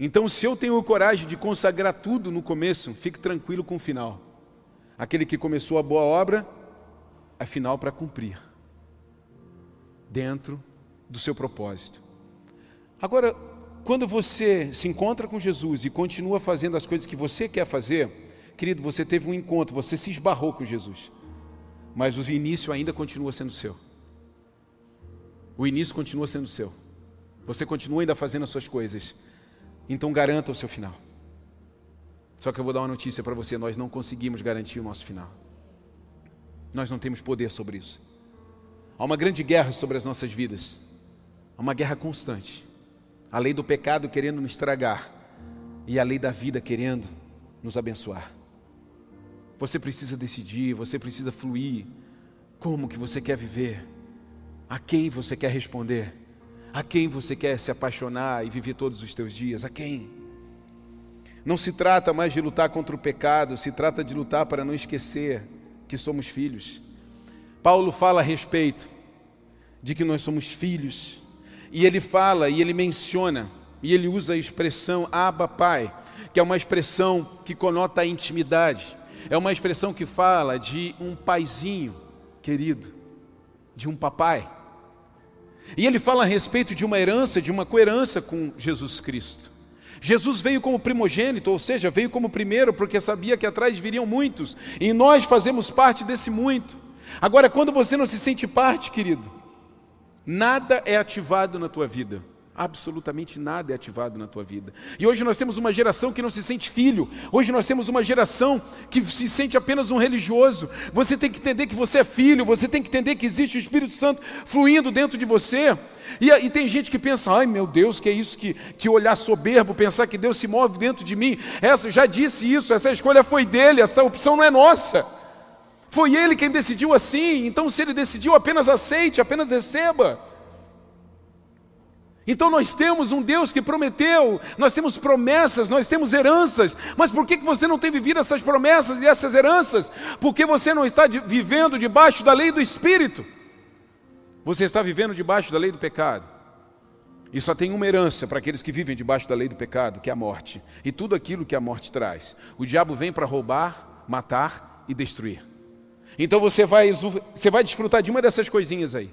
S1: Então, se eu tenho coragem de consagrar tudo no começo, fique tranquilo com o final. Aquele que começou a boa obra é final para cumprir dentro do seu propósito. Agora, quando você se encontra com Jesus e continua fazendo as coisas que você quer fazer, querido, você teve um encontro, você se esbarrou com Jesus, mas o início ainda continua sendo seu. O início continua sendo seu. Você continua ainda fazendo as suas coisas. Então garanta o seu final. Só que eu vou dar uma notícia para você: nós não conseguimos garantir o nosso final. Nós não temos poder sobre isso. Há uma grande guerra sobre as nossas vidas. Há uma guerra constante. A lei do pecado querendo nos estragar e a lei da vida querendo nos abençoar. Você precisa decidir, você precisa fluir. Como que você quer viver? A quem você quer responder? A quem você quer se apaixonar e viver todos os teus dias? A quem? Não se trata mais de lutar contra o pecado, se trata de lutar para não esquecer que somos filhos. Paulo fala a respeito de que nós somos filhos, e ele fala e ele menciona, e ele usa a expressão Abba Pai, que é uma expressão que conota a intimidade, é uma expressão que fala de um paizinho querido, de um papai. E ele fala a respeito de uma herança, de uma coerência com Jesus Cristo. Jesus veio como primogênito, ou seja, veio como primeiro, porque sabia que atrás viriam muitos, e nós fazemos parte desse muito. Agora, quando você não se sente parte, querido, nada é ativado na tua vida. Absolutamente nada é ativado na tua vida. E hoje nós temos uma geração que não se sente filho. Hoje nós temos uma geração que se sente apenas um religioso. Você tem que entender que você é filho, você tem que entender que existe o Espírito Santo fluindo dentro de você. E, e tem gente que pensa, ai meu Deus, que é isso que, que olhar soberbo, pensar que Deus se move dentro de mim. Essa já disse isso, essa escolha foi dele, essa opção não é nossa. Foi ele quem decidiu assim, então se ele decidiu, apenas aceite, apenas receba. Então nós temos um Deus que prometeu, nós temos promessas, nós temos heranças, mas por que você não tem vivido essas promessas e essas heranças? Porque você não está vivendo debaixo da lei do Espírito, você está vivendo debaixo da lei do pecado. E só tem uma herança para aqueles que vivem debaixo da lei do pecado, que é a morte, e tudo aquilo que a morte traz. O diabo vem para roubar, matar e destruir. Então você vai, você vai desfrutar de uma dessas coisinhas aí.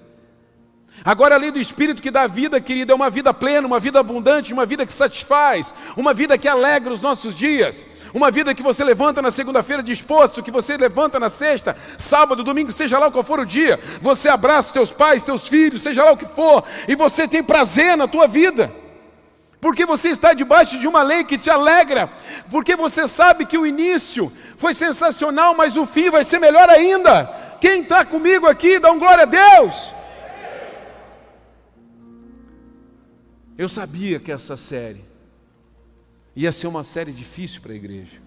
S1: Agora, a lei do Espírito que dá vida, querido, é uma vida plena, uma vida abundante, uma vida que satisfaz, uma vida que alegra os nossos dias, uma vida que você levanta na segunda-feira disposto, que você levanta na sexta, sábado, domingo, seja lá qual for o dia, você abraça teus pais, teus filhos, seja lá o que for, e você tem prazer na tua vida. Porque você está debaixo de uma lei que te alegra, porque você sabe que o início foi sensacional, mas o fim vai ser melhor ainda. Quem está comigo aqui, dá um glória a Deus. Eu sabia que essa série ia ser uma série difícil para a igreja.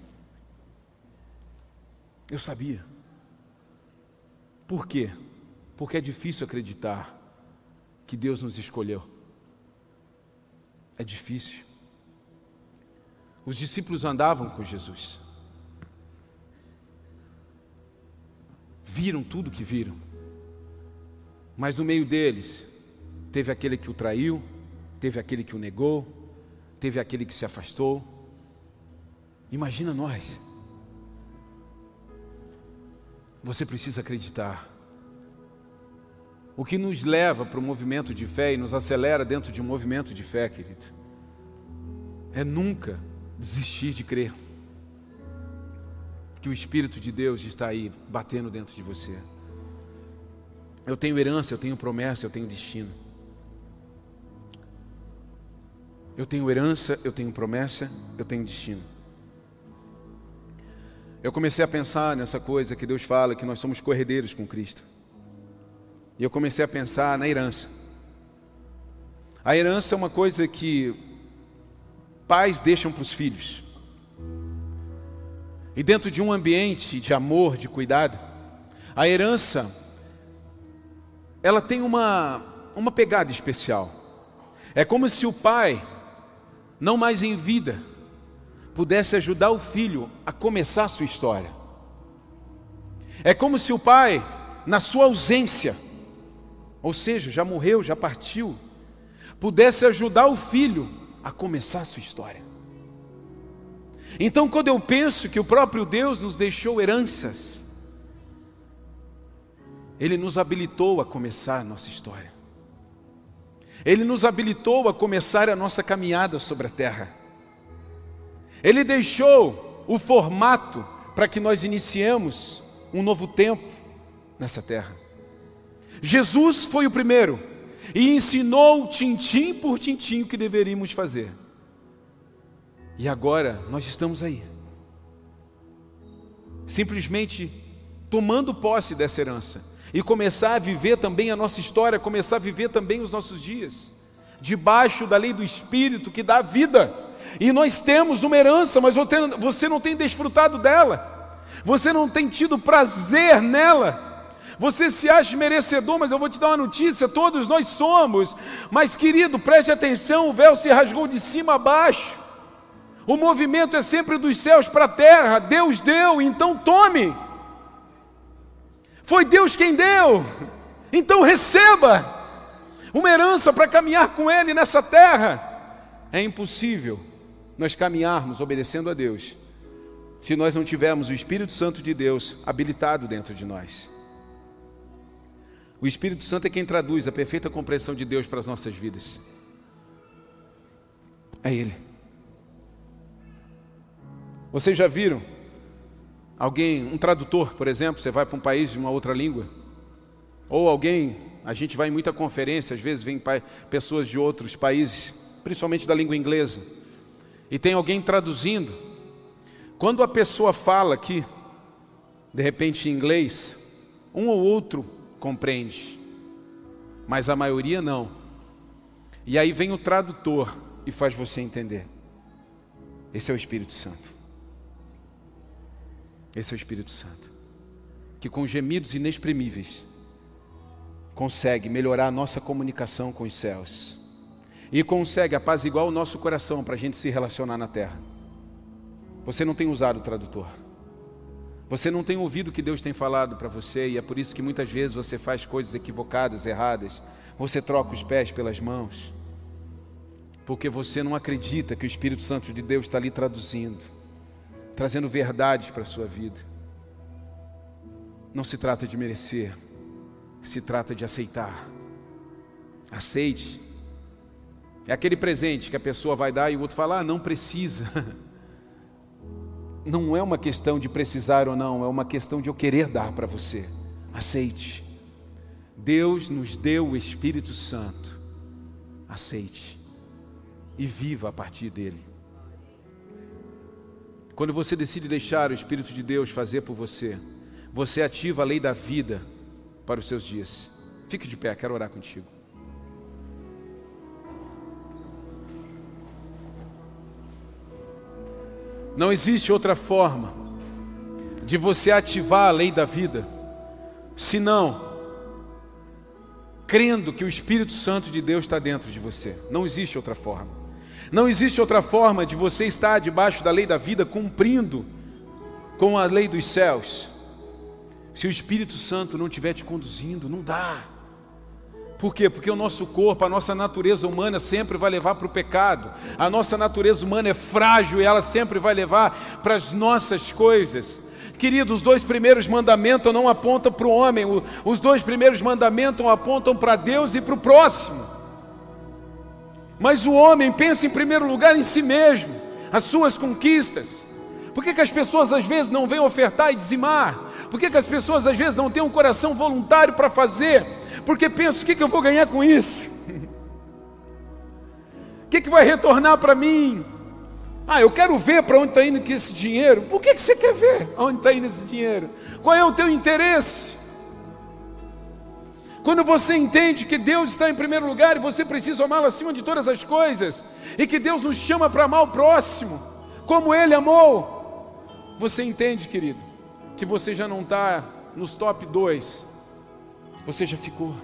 S1: Eu sabia. Por quê? Porque é difícil acreditar que Deus nos escolheu. É difícil. Os discípulos andavam com Jesus. Viram tudo que viram. Mas no meio deles, teve aquele que o traiu, teve aquele que o negou, teve aquele que se afastou. Imagina nós. Você precisa acreditar. O que nos leva para o movimento de fé e nos acelera dentro de um movimento de fé, querido, é nunca desistir de crer que o Espírito de Deus está aí batendo dentro de você. Eu tenho herança, eu tenho promessa, eu tenho destino. Eu tenho herança, eu tenho promessa, eu tenho destino. Eu comecei a pensar nessa coisa que Deus fala, que nós somos corredeiros com Cristo. E eu comecei a pensar na herança. A herança é uma coisa que pais deixam para os filhos. E dentro de um ambiente de amor, de cuidado, a herança ela tem uma uma pegada especial. É como se o pai não mais em vida, pudesse ajudar o filho a começar a sua história. É como se o pai, na sua ausência, ou seja, já morreu, já partiu, pudesse ajudar o filho a começar a sua história. Então, quando eu penso que o próprio Deus nos deixou heranças, Ele nos habilitou a começar a nossa história. Ele nos habilitou a começar a nossa caminhada sobre a terra. Ele deixou o formato para que nós iniciemos um novo tempo nessa terra. Jesus foi o primeiro e ensinou tintim por tintim o que deveríamos fazer. E agora nós estamos aí, simplesmente tomando posse dessa herança e começar a viver também a nossa história, começar a viver também os nossos dias, debaixo da lei do Espírito que dá vida. E nós temos uma herança, mas você não tem desfrutado dela, você não tem tido prazer nela. Você se acha merecedor, mas eu vou te dar uma notícia: todos nós somos. Mas, querido, preste atenção: o véu se rasgou de cima a baixo. O movimento é sempre dos céus para a terra. Deus deu, então tome. Foi Deus quem deu. Então receba uma herança para caminhar com Ele nessa terra. É impossível nós caminharmos obedecendo a Deus se nós não tivermos o Espírito Santo de Deus habilitado dentro de nós. O Espírito Santo é quem traduz a perfeita compreensão de Deus para as nossas vidas. É Ele. Vocês já viram Alguém, um tradutor, por exemplo, você vai para um país de uma outra língua, Ou alguém, a gente vai em muita conferência, às vezes vem pessoas de outros países, principalmente da língua inglesa, e tem alguém traduzindo. Quando a pessoa fala aqui, de repente em inglês, um ou outro compreende, mas a maioria não. E aí vem o tradutor e faz você entender. Esse é o Espírito Santo. Esse é o Espírito Santo. Que com gemidos inexprimíveis consegue melhorar a nossa comunicação com os céus. E consegue apaziguar o nosso coração para a gente se relacionar na terra. Você não tem usado o tradutor. Você não tem ouvido o que Deus tem falado para você, e é por isso que muitas vezes você faz coisas equivocadas, erradas. Você troca os pés pelas mãos porque você não acredita que o Espírito Santo de Deus está ali traduzindo, trazendo verdades para a sua vida. Não se trata de merecer, se trata de aceitar. Aceite. É aquele presente que a pessoa vai dar e o outro fala: ah, não precisa. *laughs* Não é uma questão de precisar ou não, é uma questão de eu querer dar para você. Aceite. Deus nos deu o Espírito Santo. Aceite e viva a partir dele. Quando você decide deixar o Espírito de Deus fazer por você, você ativa a lei da vida para os seus dias. Fique de pé, quero orar contigo. Não existe outra forma de você ativar a lei da vida, senão crendo que o Espírito Santo de Deus está dentro de você. Não existe outra forma. Não existe outra forma de você estar debaixo da lei da vida cumprindo com a lei dos céus. Se o Espírito Santo não estiver te conduzindo, não dá. Por quê? Porque o nosso corpo, a nossa natureza humana sempre vai levar para o pecado. A nossa natureza humana é frágil e ela sempre vai levar para as nossas coisas. Queridos, os dois primeiros mandamentos não apontam para o homem, os dois primeiros mandamentos apontam para Deus e para o próximo. Mas o homem pensa em primeiro lugar em si mesmo, as suas conquistas. Por que, que as pessoas às vezes não vêm ofertar e dizimar? Por que, que as pessoas às vezes não têm um coração voluntário para fazer? Porque pensam: o que, que eu vou ganhar com isso? *laughs* O que, que vai retornar para mim? Ah, eu quero ver para onde está indo esse dinheiro. Por que, que você quer ver onde está indo esse dinheiro? Qual é o teu interesse? Quando você entende que Deus está em primeiro lugar e você precisa amá-lo acima de todas as coisas, e que Deus nos chama para amar o próximo, como Ele amou, você entende, querido, que você já não está nos top 2, você já ficou.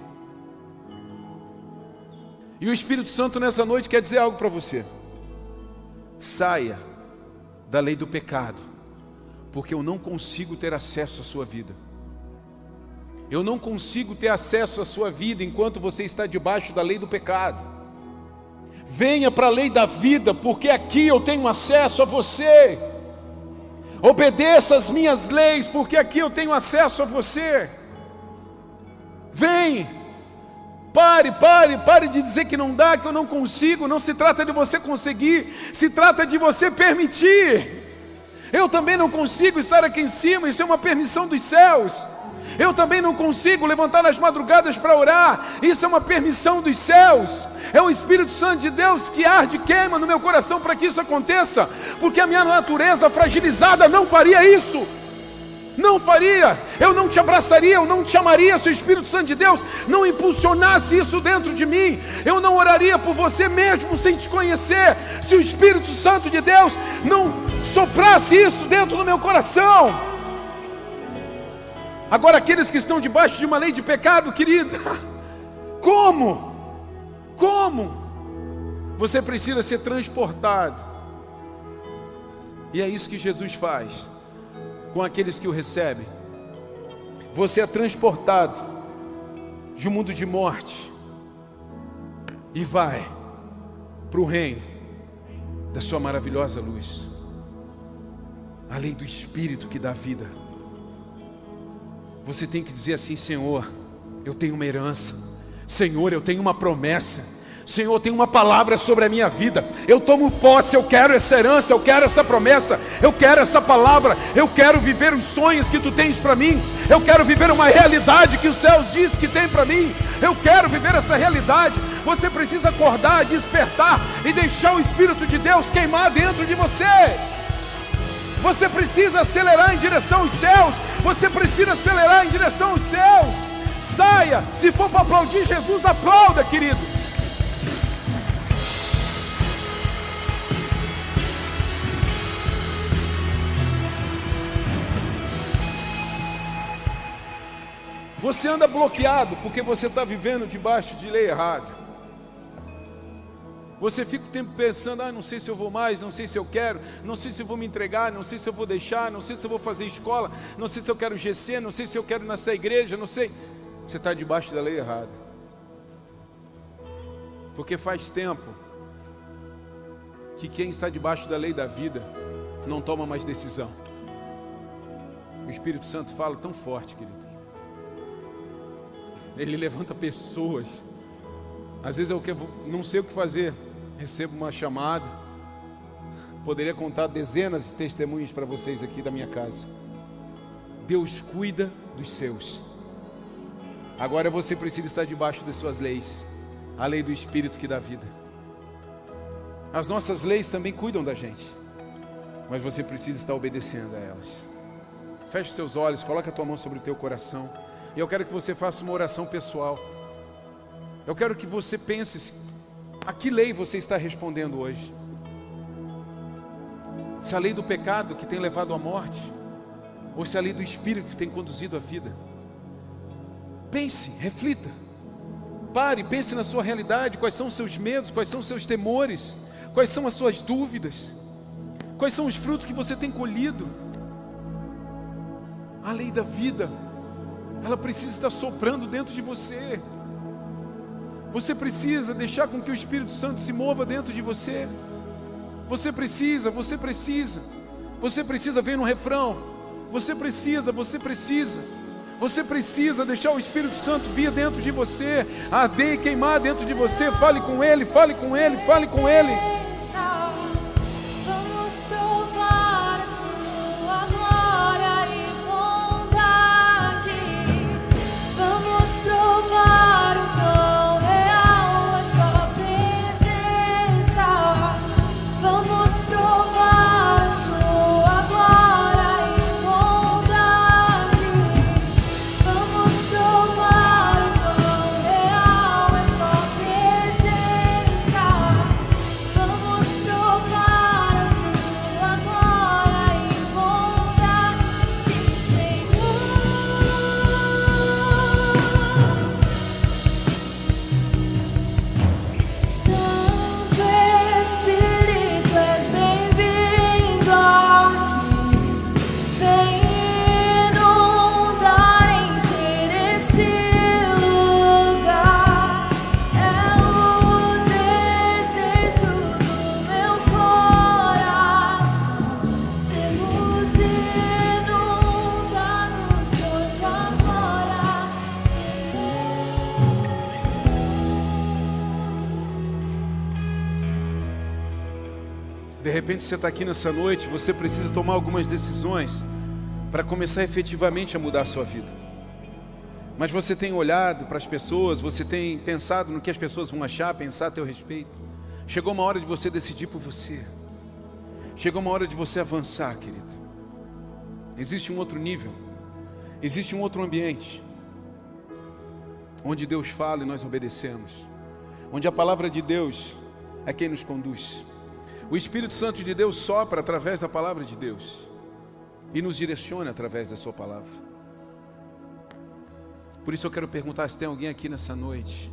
S1: E o Espírito Santo nessa noite quer dizer algo para você. Saia da lei do pecado, porque eu não consigo ter acesso à sua vida. Eu não consigo ter acesso à sua vida enquanto você está debaixo da lei do pecado. Venha para a lei da vida, porque aqui eu tenho acesso a você. Obedeça as minhas leis, porque aqui eu tenho acesso a você. Vem, pare, pare, pare de dizer que não dá, que eu não consigo. Não se trata de você conseguir, se trata de você permitir. Eu também não consigo estar aqui em cima, isso é uma permissão dos céus. Eu também não consigo levantar nas madrugadas para orar. Isso é uma permissão dos céus. É o Espírito Santo de Deus que arde queima no meu coração para que isso aconteça, porque a minha natureza fragilizada não faria isso. Não faria, eu não te abraçaria, eu não te chamaria se o Espírito Santo de Deus não impulsionasse isso dentro de mim. Eu não oraria por você mesmo sem te conhecer, se o Espírito Santo de Deus não soprasse isso dentro do meu coração. Agora, aqueles que estão debaixo de uma lei de pecado, querida, *laughs* como? Como? Você precisa ser transportado. E é isso que Jesus faz com aqueles que o recebem. Você é transportado de um mundo de morte e vai para o reino da sua maravilhosa luz. A lei do Espírito que dá vida você tem que dizer assim: Senhor, eu tenho uma herança, Senhor, eu tenho uma promessa, Senhor, tem uma palavra sobre a minha vida. Eu tomo posse, eu quero essa herança, eu quero essa promessa, eu quero essa palavra, eu quero viver os sonhos que tu tens para mim. Eu quero viver uma realidade que os céus diz que tem para mim. Eu quero viver essa realidade. Você precisa acordar, despertar e deixar o espírito de Deus queimar dentro de você. Você precisa acelerar em direção aos céus. Você precisa acelerar em direção aos céus. Saia. Se for para aplaudir Jesus, aplauda, querido. Você anda bloqueado porque você está vivendo debaixo de lei errada. Você fica o tempo pensando, ah, não sei se eu vou mais, não sei se eu quero, não sei se eu vou me entregar, não sei se eu vou deixar, não sei se eu vou fazer escola, não sei se eu quero GC, não sei se eu quero nessa igreja, não sei. Você está debaixo da lei errada. Porque faz tempo que quem está debaixo da lei da vida não toma mais decisão. O Espírito Santo fala tão forte, querido. Ele levanta pessoas. Às vezes eu não sei o que fazer, recebo uma chamada. Poderia contar dezenas de testemunhos para vocês aqui da minha casa. Deus cuida dos seus. Agora você precisa estar debaixo das suas leis, a lei do Espírito que dá vida. As nossas leis também cuidam da gente, mas você precisa estar obedecendo a elas. Feche os teus olhos, coloca a tua mão sobre o teu coração. E eu quero que você faça uma oração pessoal. Eu quero que você pense a que lei você está respondendo hoje. Se a lei do pecado que tem levado à morte, ou se a lei do espírito que tem conduzido à vida. Pense, reflita. Pare, pense na sua realidade, quais são os seus medos, quais são os seus temores, quais são as suas dúvidas, quais são os frutos que você tem colhido. A lei da vida ela precisa estar soprando dentro de você. Você precisa deixar com que o Espírito Santo se mova dentro de você. Você precisa, você precisa. Você precisa ver no refrão. Você precisa, você precisa. Você precisa deixar o Espírito Santo vir dentro de você, arder e queimar dentro de você. Fale com Ele, fale com Ele, fale com Ele. Você está aqui nessa noite, você precisa tomar algumas decisões para começar efetivamente a mudar a sua vida. Mas você tem olhado para as pessoas, você tem pensado no que as pessoas vão achar, pensar a teu respeito. Chegou uma hora de você decidir por você. Chegou uma hora de você avançar, querido. Existe um outro nível. Existe um outro ambiente. Onde Deus fala e nós obedecemos. Onde a palavra de Deus é quem nos conduz. O Espírito Santo de Deus sopra através da palavra de Deus e nos direciona através da Sua palavra. Por isso eu quero perguntar se tem alguém aqui nessa noite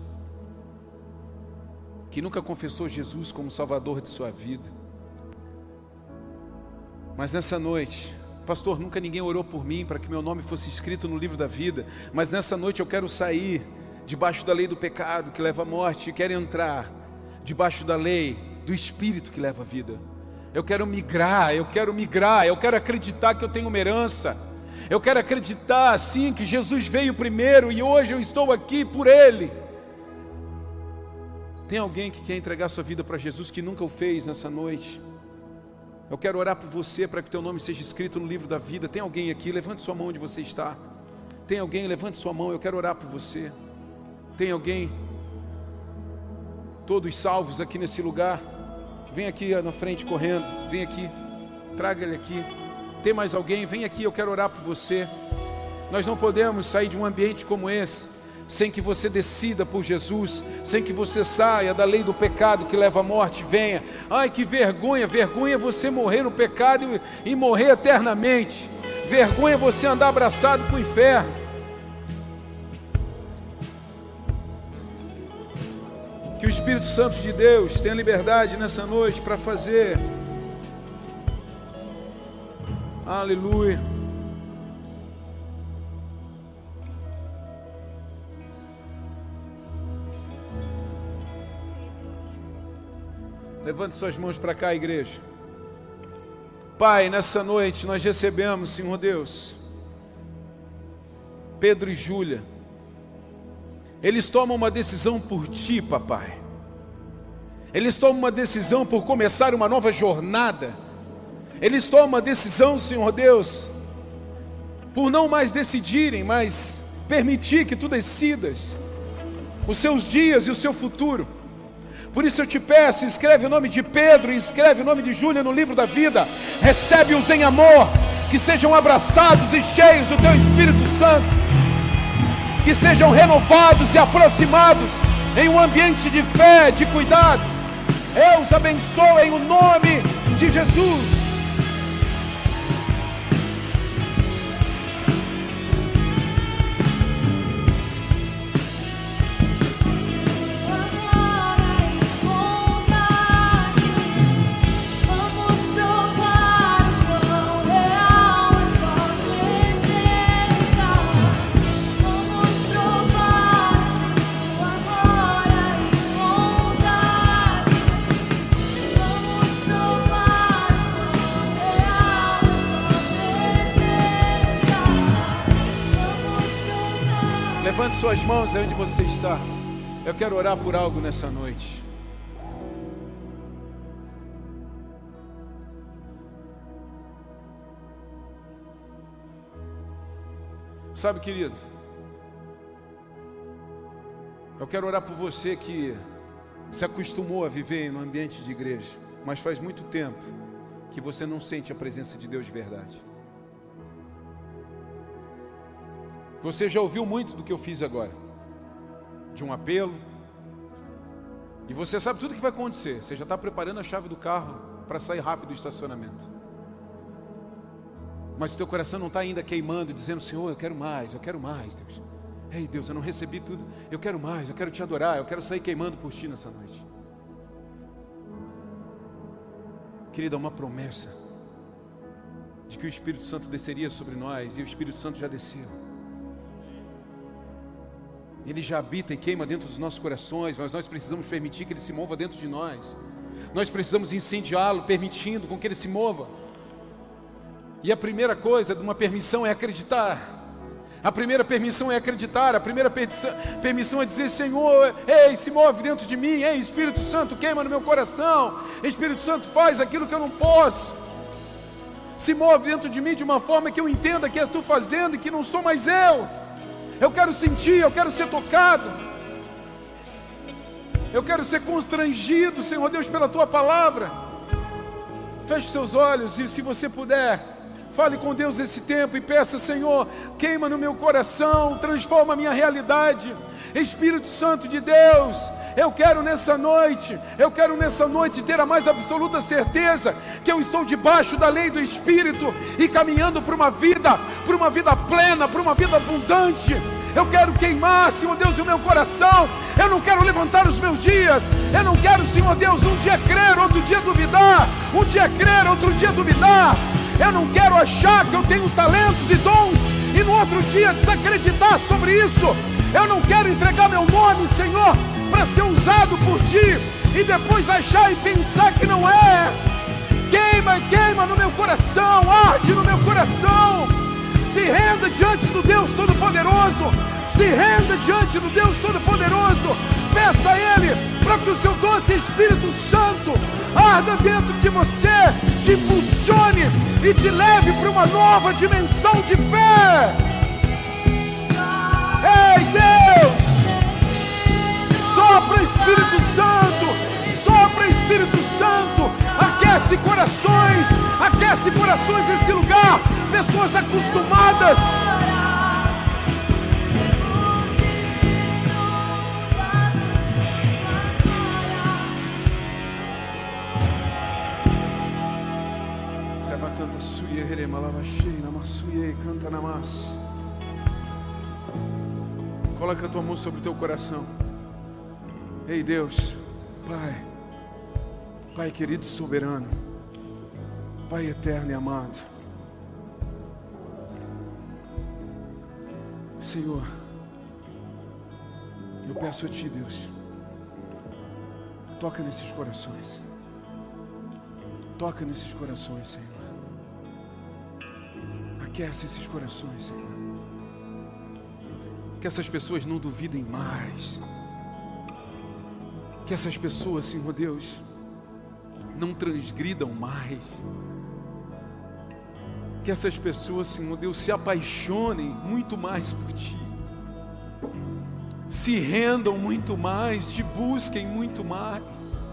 S1: que nunca confessou Jesus como Salvador de sua vida, mas nessa noite, pastor, nunca ninguém orou por mim para que meu nome fosse escrito no livro da vida, mas nessa noite eu quero sair debaixo da lei do pecado que leva à morte quero entrar debaixo da lei do Espírito que leva a vida. Eu quero migrar, eu quero migrar, eu quero acreditar que eu tenho uma herança. Eu quero acreditar, sim, que Jesus veio primeiro e hoje eu estou aqui por Ele. Tem alguém que quer entregar sua vida para Jesus que nunca o fez nessa noite? Eu quero orar por você para que teu nome seja escrito no livro da vida. Tem alguém aqui? Levante sua mão onde você está. Tem alguém? Levante sua mão. Eu quero orar por você. Tem alguém? Todos salvos aqui nesse lugar. Vem aqui na frente correndo. Vem aqui. Traga ele aqui. Tem mais alguém? Vem aqui, eu quero orar por você. Nós não podemos sair de um ambiente como esse sem que você decida por Jesus, sem que você saia da lei do pecado que leva à morte, venha. Ai, que vergonha, vergonha você morrer no pecado e, morrer eternamente. Vergonha você andar abraçado com o inferno. Que o Espírito Santo de Deus tenha liberdade nessa noite para fazer. Aleluia. Levante suas mãos para cá, igreja. Pai, nessa noite nós recebemos, Senhor Deus, Pedro e Júlia. Eles tomam uma decisão por ti, papai. Eles tomam uma decisão por começar uma nova jornada. Eles tomam uma decisão, Senhor Deus, por não mais decidirem, mas permitir que tu decidas os seus dias e o seu futuro. Por isso eu te peço, escreve o nome de Pedro e escreve o nome de Júlia no livro da vida. Recebe-os em amor, que sejam abraçados e cheios do teu Espírito Santo. Que sejam renovados e aproximados em um ambiente de fé, de cuidado. Eu os abençoo em o nome de Jesus. Suas mãos aí onde você está. Eu quero orar por algo nessa noite. Sabe, querido, eu quero orar por você que se acostumou a viver no ambiente de igreja, mas faz muito tempo que você não sente a presença de Deus de verdade. Você já ouviu muito do que eu fiz agora, de um apelo, e você sabe tudo o que vai acontecer. Você já está preparando a chave do carro para sair rápido do estacionamento. Mas o teu coração não está ainda queimando, dizendo: Senhor, eu quero mais, eu quero mais, Deus. Ei, Deus, eu não recebi tudo, eu quero mais, eu quero te adorar, eu quero sair queimando por ti nessa noite. Querida, uma promessa de que o Espírito Santo desceria sobre nós, e o Espírito Santo já desceu. Ele já habita e queima dentro dos nossos corações, mas nós precisamos permitir que ele se mova dentro de nós. Nós precisamos incendiá-lo, permitindo com que ele se mova. E a primeira coisa de uma permissão é acreditar. A primeira permissão é acreditar, a primeira permissão é dizer: Senhor, ei, se move dentro de mim, ei, Espírito Santo, queima no meu coração, Espírito Santo, faz aquilo que eu não posso. Se move dentro de mim de uma forma que eu entenda que é tu fazendo e que não sou mais eu. Eu quero sentir, eu quero ser tocado. Eu quero ser constrangido, Senhor Deus, pela tua palavra. Feche seus olhos e, se você puder, fale com Deus esse tempo e peça, Senhor, queima no meu coração, transforma a minha realidade. Espírito Santo de Deus, eu quero nessa noite, eu quero nessa noite ter a mais absoluta certeza que eu estou debaixo da lei do Espírito e caminhando para uma vida, para uma vida plena, para uma vida abundante. Eu quero queimar, Senhor Deus, o meu coração. Eu não quero levantar os meus dias. Eu não quero, Senhor Deus, um dia crer, outro dia duvidar. Um dia crer, outro dia duvidar. Eu não quero achar que eu tenho talentos e dons e no outro dia desacreditar sobre isso. Eu não quero entregar meu nome, Senhor, para ser usado por ti e depois achar e pensar que não é. Queima, queima no meu coração, arde no meu coração. Se renda diante do Deus Todo-Poderoso. Se renda diante do Deus Todo-Poderoso. Peça a Ele para que o seu doce Espírito Santo arda dentro de você, te impulsione e te leve para uma nova dimensão de fé. Ei, Deus! Sopra Espírito Santo, sopra Espírito aquece corações, aquece corações nesse lugar, pessoas acostumadas. canta suye canta namas. Coloca a tua mão sobre o teu coração. Ei Deus, Pai, Pai querido e soberano, Pai eterno e amado, Senhor, eu peço a Ti, Deus, toca nesses corações, toca nesses corações, Senhor, aquece esses corações, Senhor, que essas pessoas não duvidem mais que essas pessoas, Senhor Deus, não transgridam mais. Que essas pessoas, Senhor Deus, se apaixonem muito mais por Ti. Se rendam muito mais, te busquem muito mais.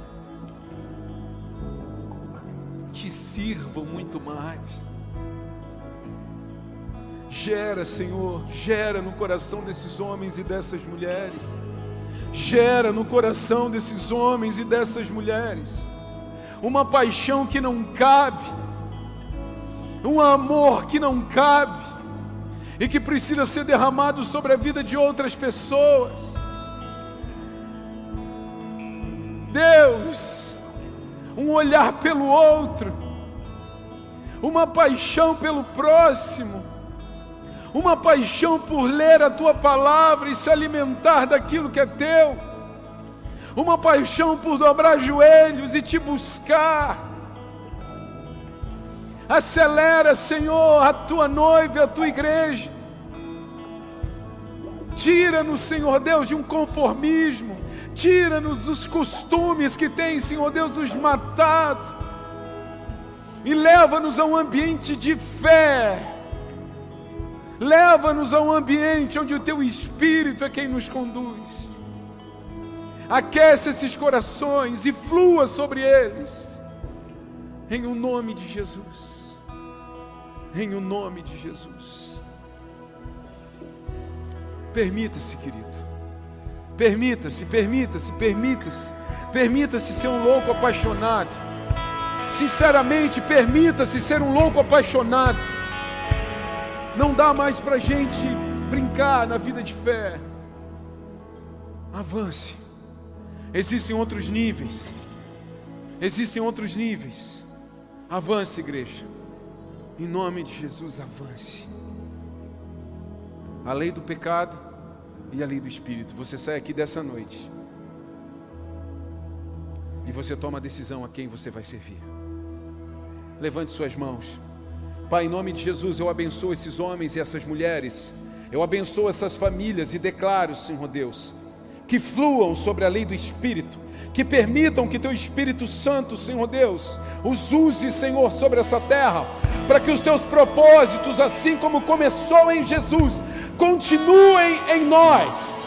S1: Te sirvam muito mais. Gera, Senhor, gera no coração desses homens e dessas mulheres gera no coração desses homens e dessas mulheres uma paixão que não cabe, um amor que não cabe e que precisa ser derramado sobre a vida de outras pessoas. Deus, um olhar pelo outro, uma paixão pelo próximo uma paixão por ler a tua palavra e se alimentar daquilo que é teu, uma paixão por dobrar joelhos e te buscar. Acelera, Senhor, a tua noiva, a tua igreja. Tira-nos, Senhor Deus, de um conformismo. Tira-nos dos costumes que tem, Senhor Deus, nos matado. E leva-nos a um ambiente de fé Leva-nos a um ambiente onde o teu Espírito é quem nos conduz. Aquece esses corações e flua sobre eles. Em o nome de Jesus. Em o nome de Jesus. Permita-se, querido. Permita-se, permita-se, permita-se. Permita-se ser um louco apaixonado. Sinceramente, permita-se ser um louco apaixonado não dá mais para gente brincar na vida de fé. Avance. Existem outros níveis. Existem outros níveis. Avance, igreja. Em nome de Jesus, avance. A lei do pecado e a lei do espírito. Você sai aqui dessa noite. E você toma a decisão a quem você vai servir. Levante suas mãos. Pai, em nome de Jesus, eu abençoo esses homens e essas mulheres. Eu abençoo essas famílias e declaro, Senhor Deus, que fluam sobre a lei do Espírito, que permitam que Teu Espírito Santo, Senhor Deus, os use, Senhor, sobre essa terra, para que os Teus propósitos, assim como começou em Jesus, continuem em nós.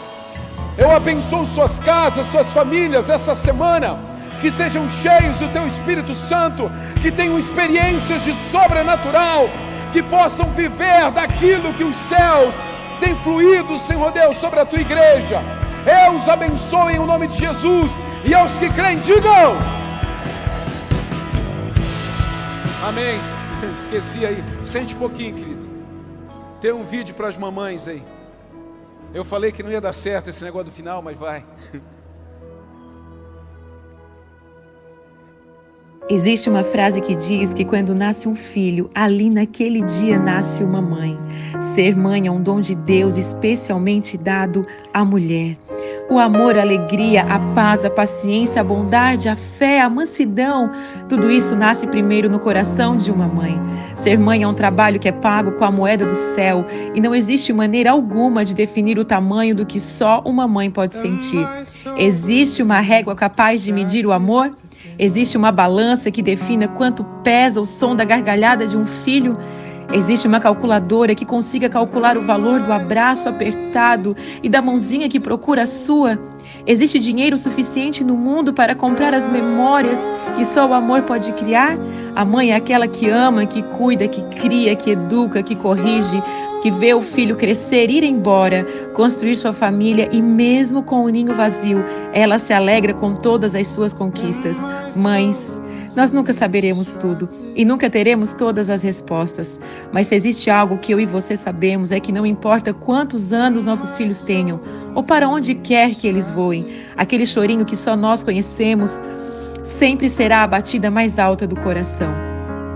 S1: Eu abençoo suas casas, suas famílias essa semana que sejam cheios do Teu Espírito Santo, que tenham experiências de sobrenatural, que possam viver daquilo que os céus têm fluído, Senhor Deus, sobre a Tua igreja. Eu os abençoo em o nome de Jesus e aos que creem, digam. Amém. *laughs* Esqueci aí. Sente um pouquinho, querido. Tem um vídeo para as mamães aí. Eu falei que não ia dar certo esse negócio do final, mas vai. *laughs*
S2: Existe uma frase que diz que quando nasce um filho, ali naquele dia nasce uma mãe. Ser mãe é um dom de Deus especialmente dado à mulher. O amor, a alegria, a paz, a paciência, a bondade, a fé, a mansidão, tudo isso nasce primeiro no coração de uma mãe. Ser mãe é um trabalho que é pago com a moeda do céu e não existe maneira alguma de definir o tamanho do que só uma mãe pode sentir. Existe uma régua capaz de medir o amor? Existe uma balança que defina quanto pesa o som da gargalhada de um filho? Existe uma calculadora que consiga calcular o valor do abraço apertado e da mãozinha que procura a sua? Existe dinheiro suficiente no mundo para comprar as memórias que só o amor pode criar? A mãe é aquela que ama, que cuida, que cria, que educa, que corrige, que vê o filho crescer, ir embora, construir sua família e, mesmo com o ninho vazio, ela se alegra com todas as suas conquistas. Mães, nós nunca saberemos tudo e nunca teremos todas as respostas. Mas se existe algo que eu e você sabemos é que não importa quantos anos nossos filhos tenham ou para onde quer que eles voem, aquele chorinho que só nós conhecemos sempre será a batida mais alta do coração.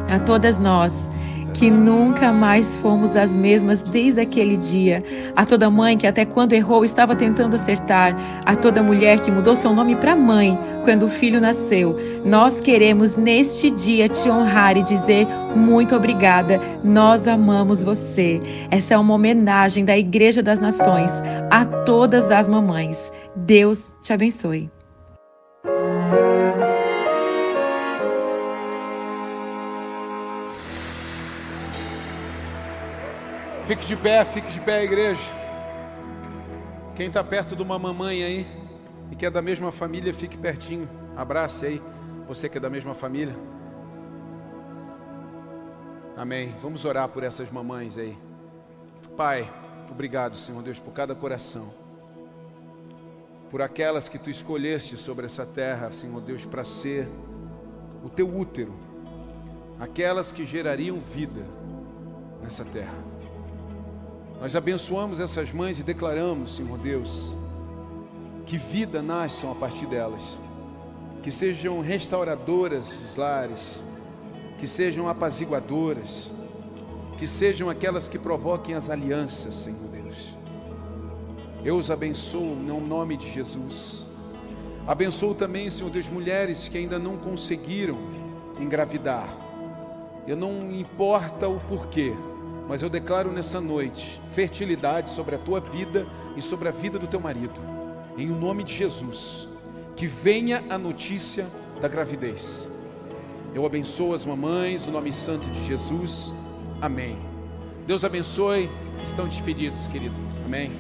S2: A todas nós, que nunca mais fomos as mesmas desde aquele dia. A toda mãe que até quando errou estava tentando acertar. A toda mulher que mudou seu nome para mãe quando o filho nasceu. Nós queremos neste dia te honrar e dizer muito obrigada. Nós amamos você. Essa é uma homenagem da Igreja das Nações a todas as mamães. Deus te abençoe.
S1: Fique de pé, fique de pé, igreja. Quem está perto de uma mamãe aí e que é da mesma família, fique pertinho. Abrace aí, você que é da mesma família. Amém. Vamos orar por essas mamães aí. Pai, obrigado, Senhor Deus, por cada coração. Por aquelas que tu escolheste sobre essa terra, Senhor Deus, para ser o teu útero. Aquelas que gerariam vida nessa terra. Nós abençoamos essas mães e declaramos, Senhor Deus, que vida nasçam a partir delas, que sejam restauradoras dos lares, que sejam apaziguadoras, que sejam aquelas que provoquem as alianças, Senhor Deus. Eu os abençoo no nome de Jesus. Abençoo também, Senhor Deus, mulheres que ainda não conseguiram engravidar. Eu não importa o porquê, mas eu declaro nessa noite fertilidade sobre a tua vida e sobre a vida do teu marido, em nome de Jesus. Que venha a notícia da gravidez. Eu abençoo as mamães, o nome santo de Jesus. Amém. Deus abençoe. Estão despedidos, queridos. Amém.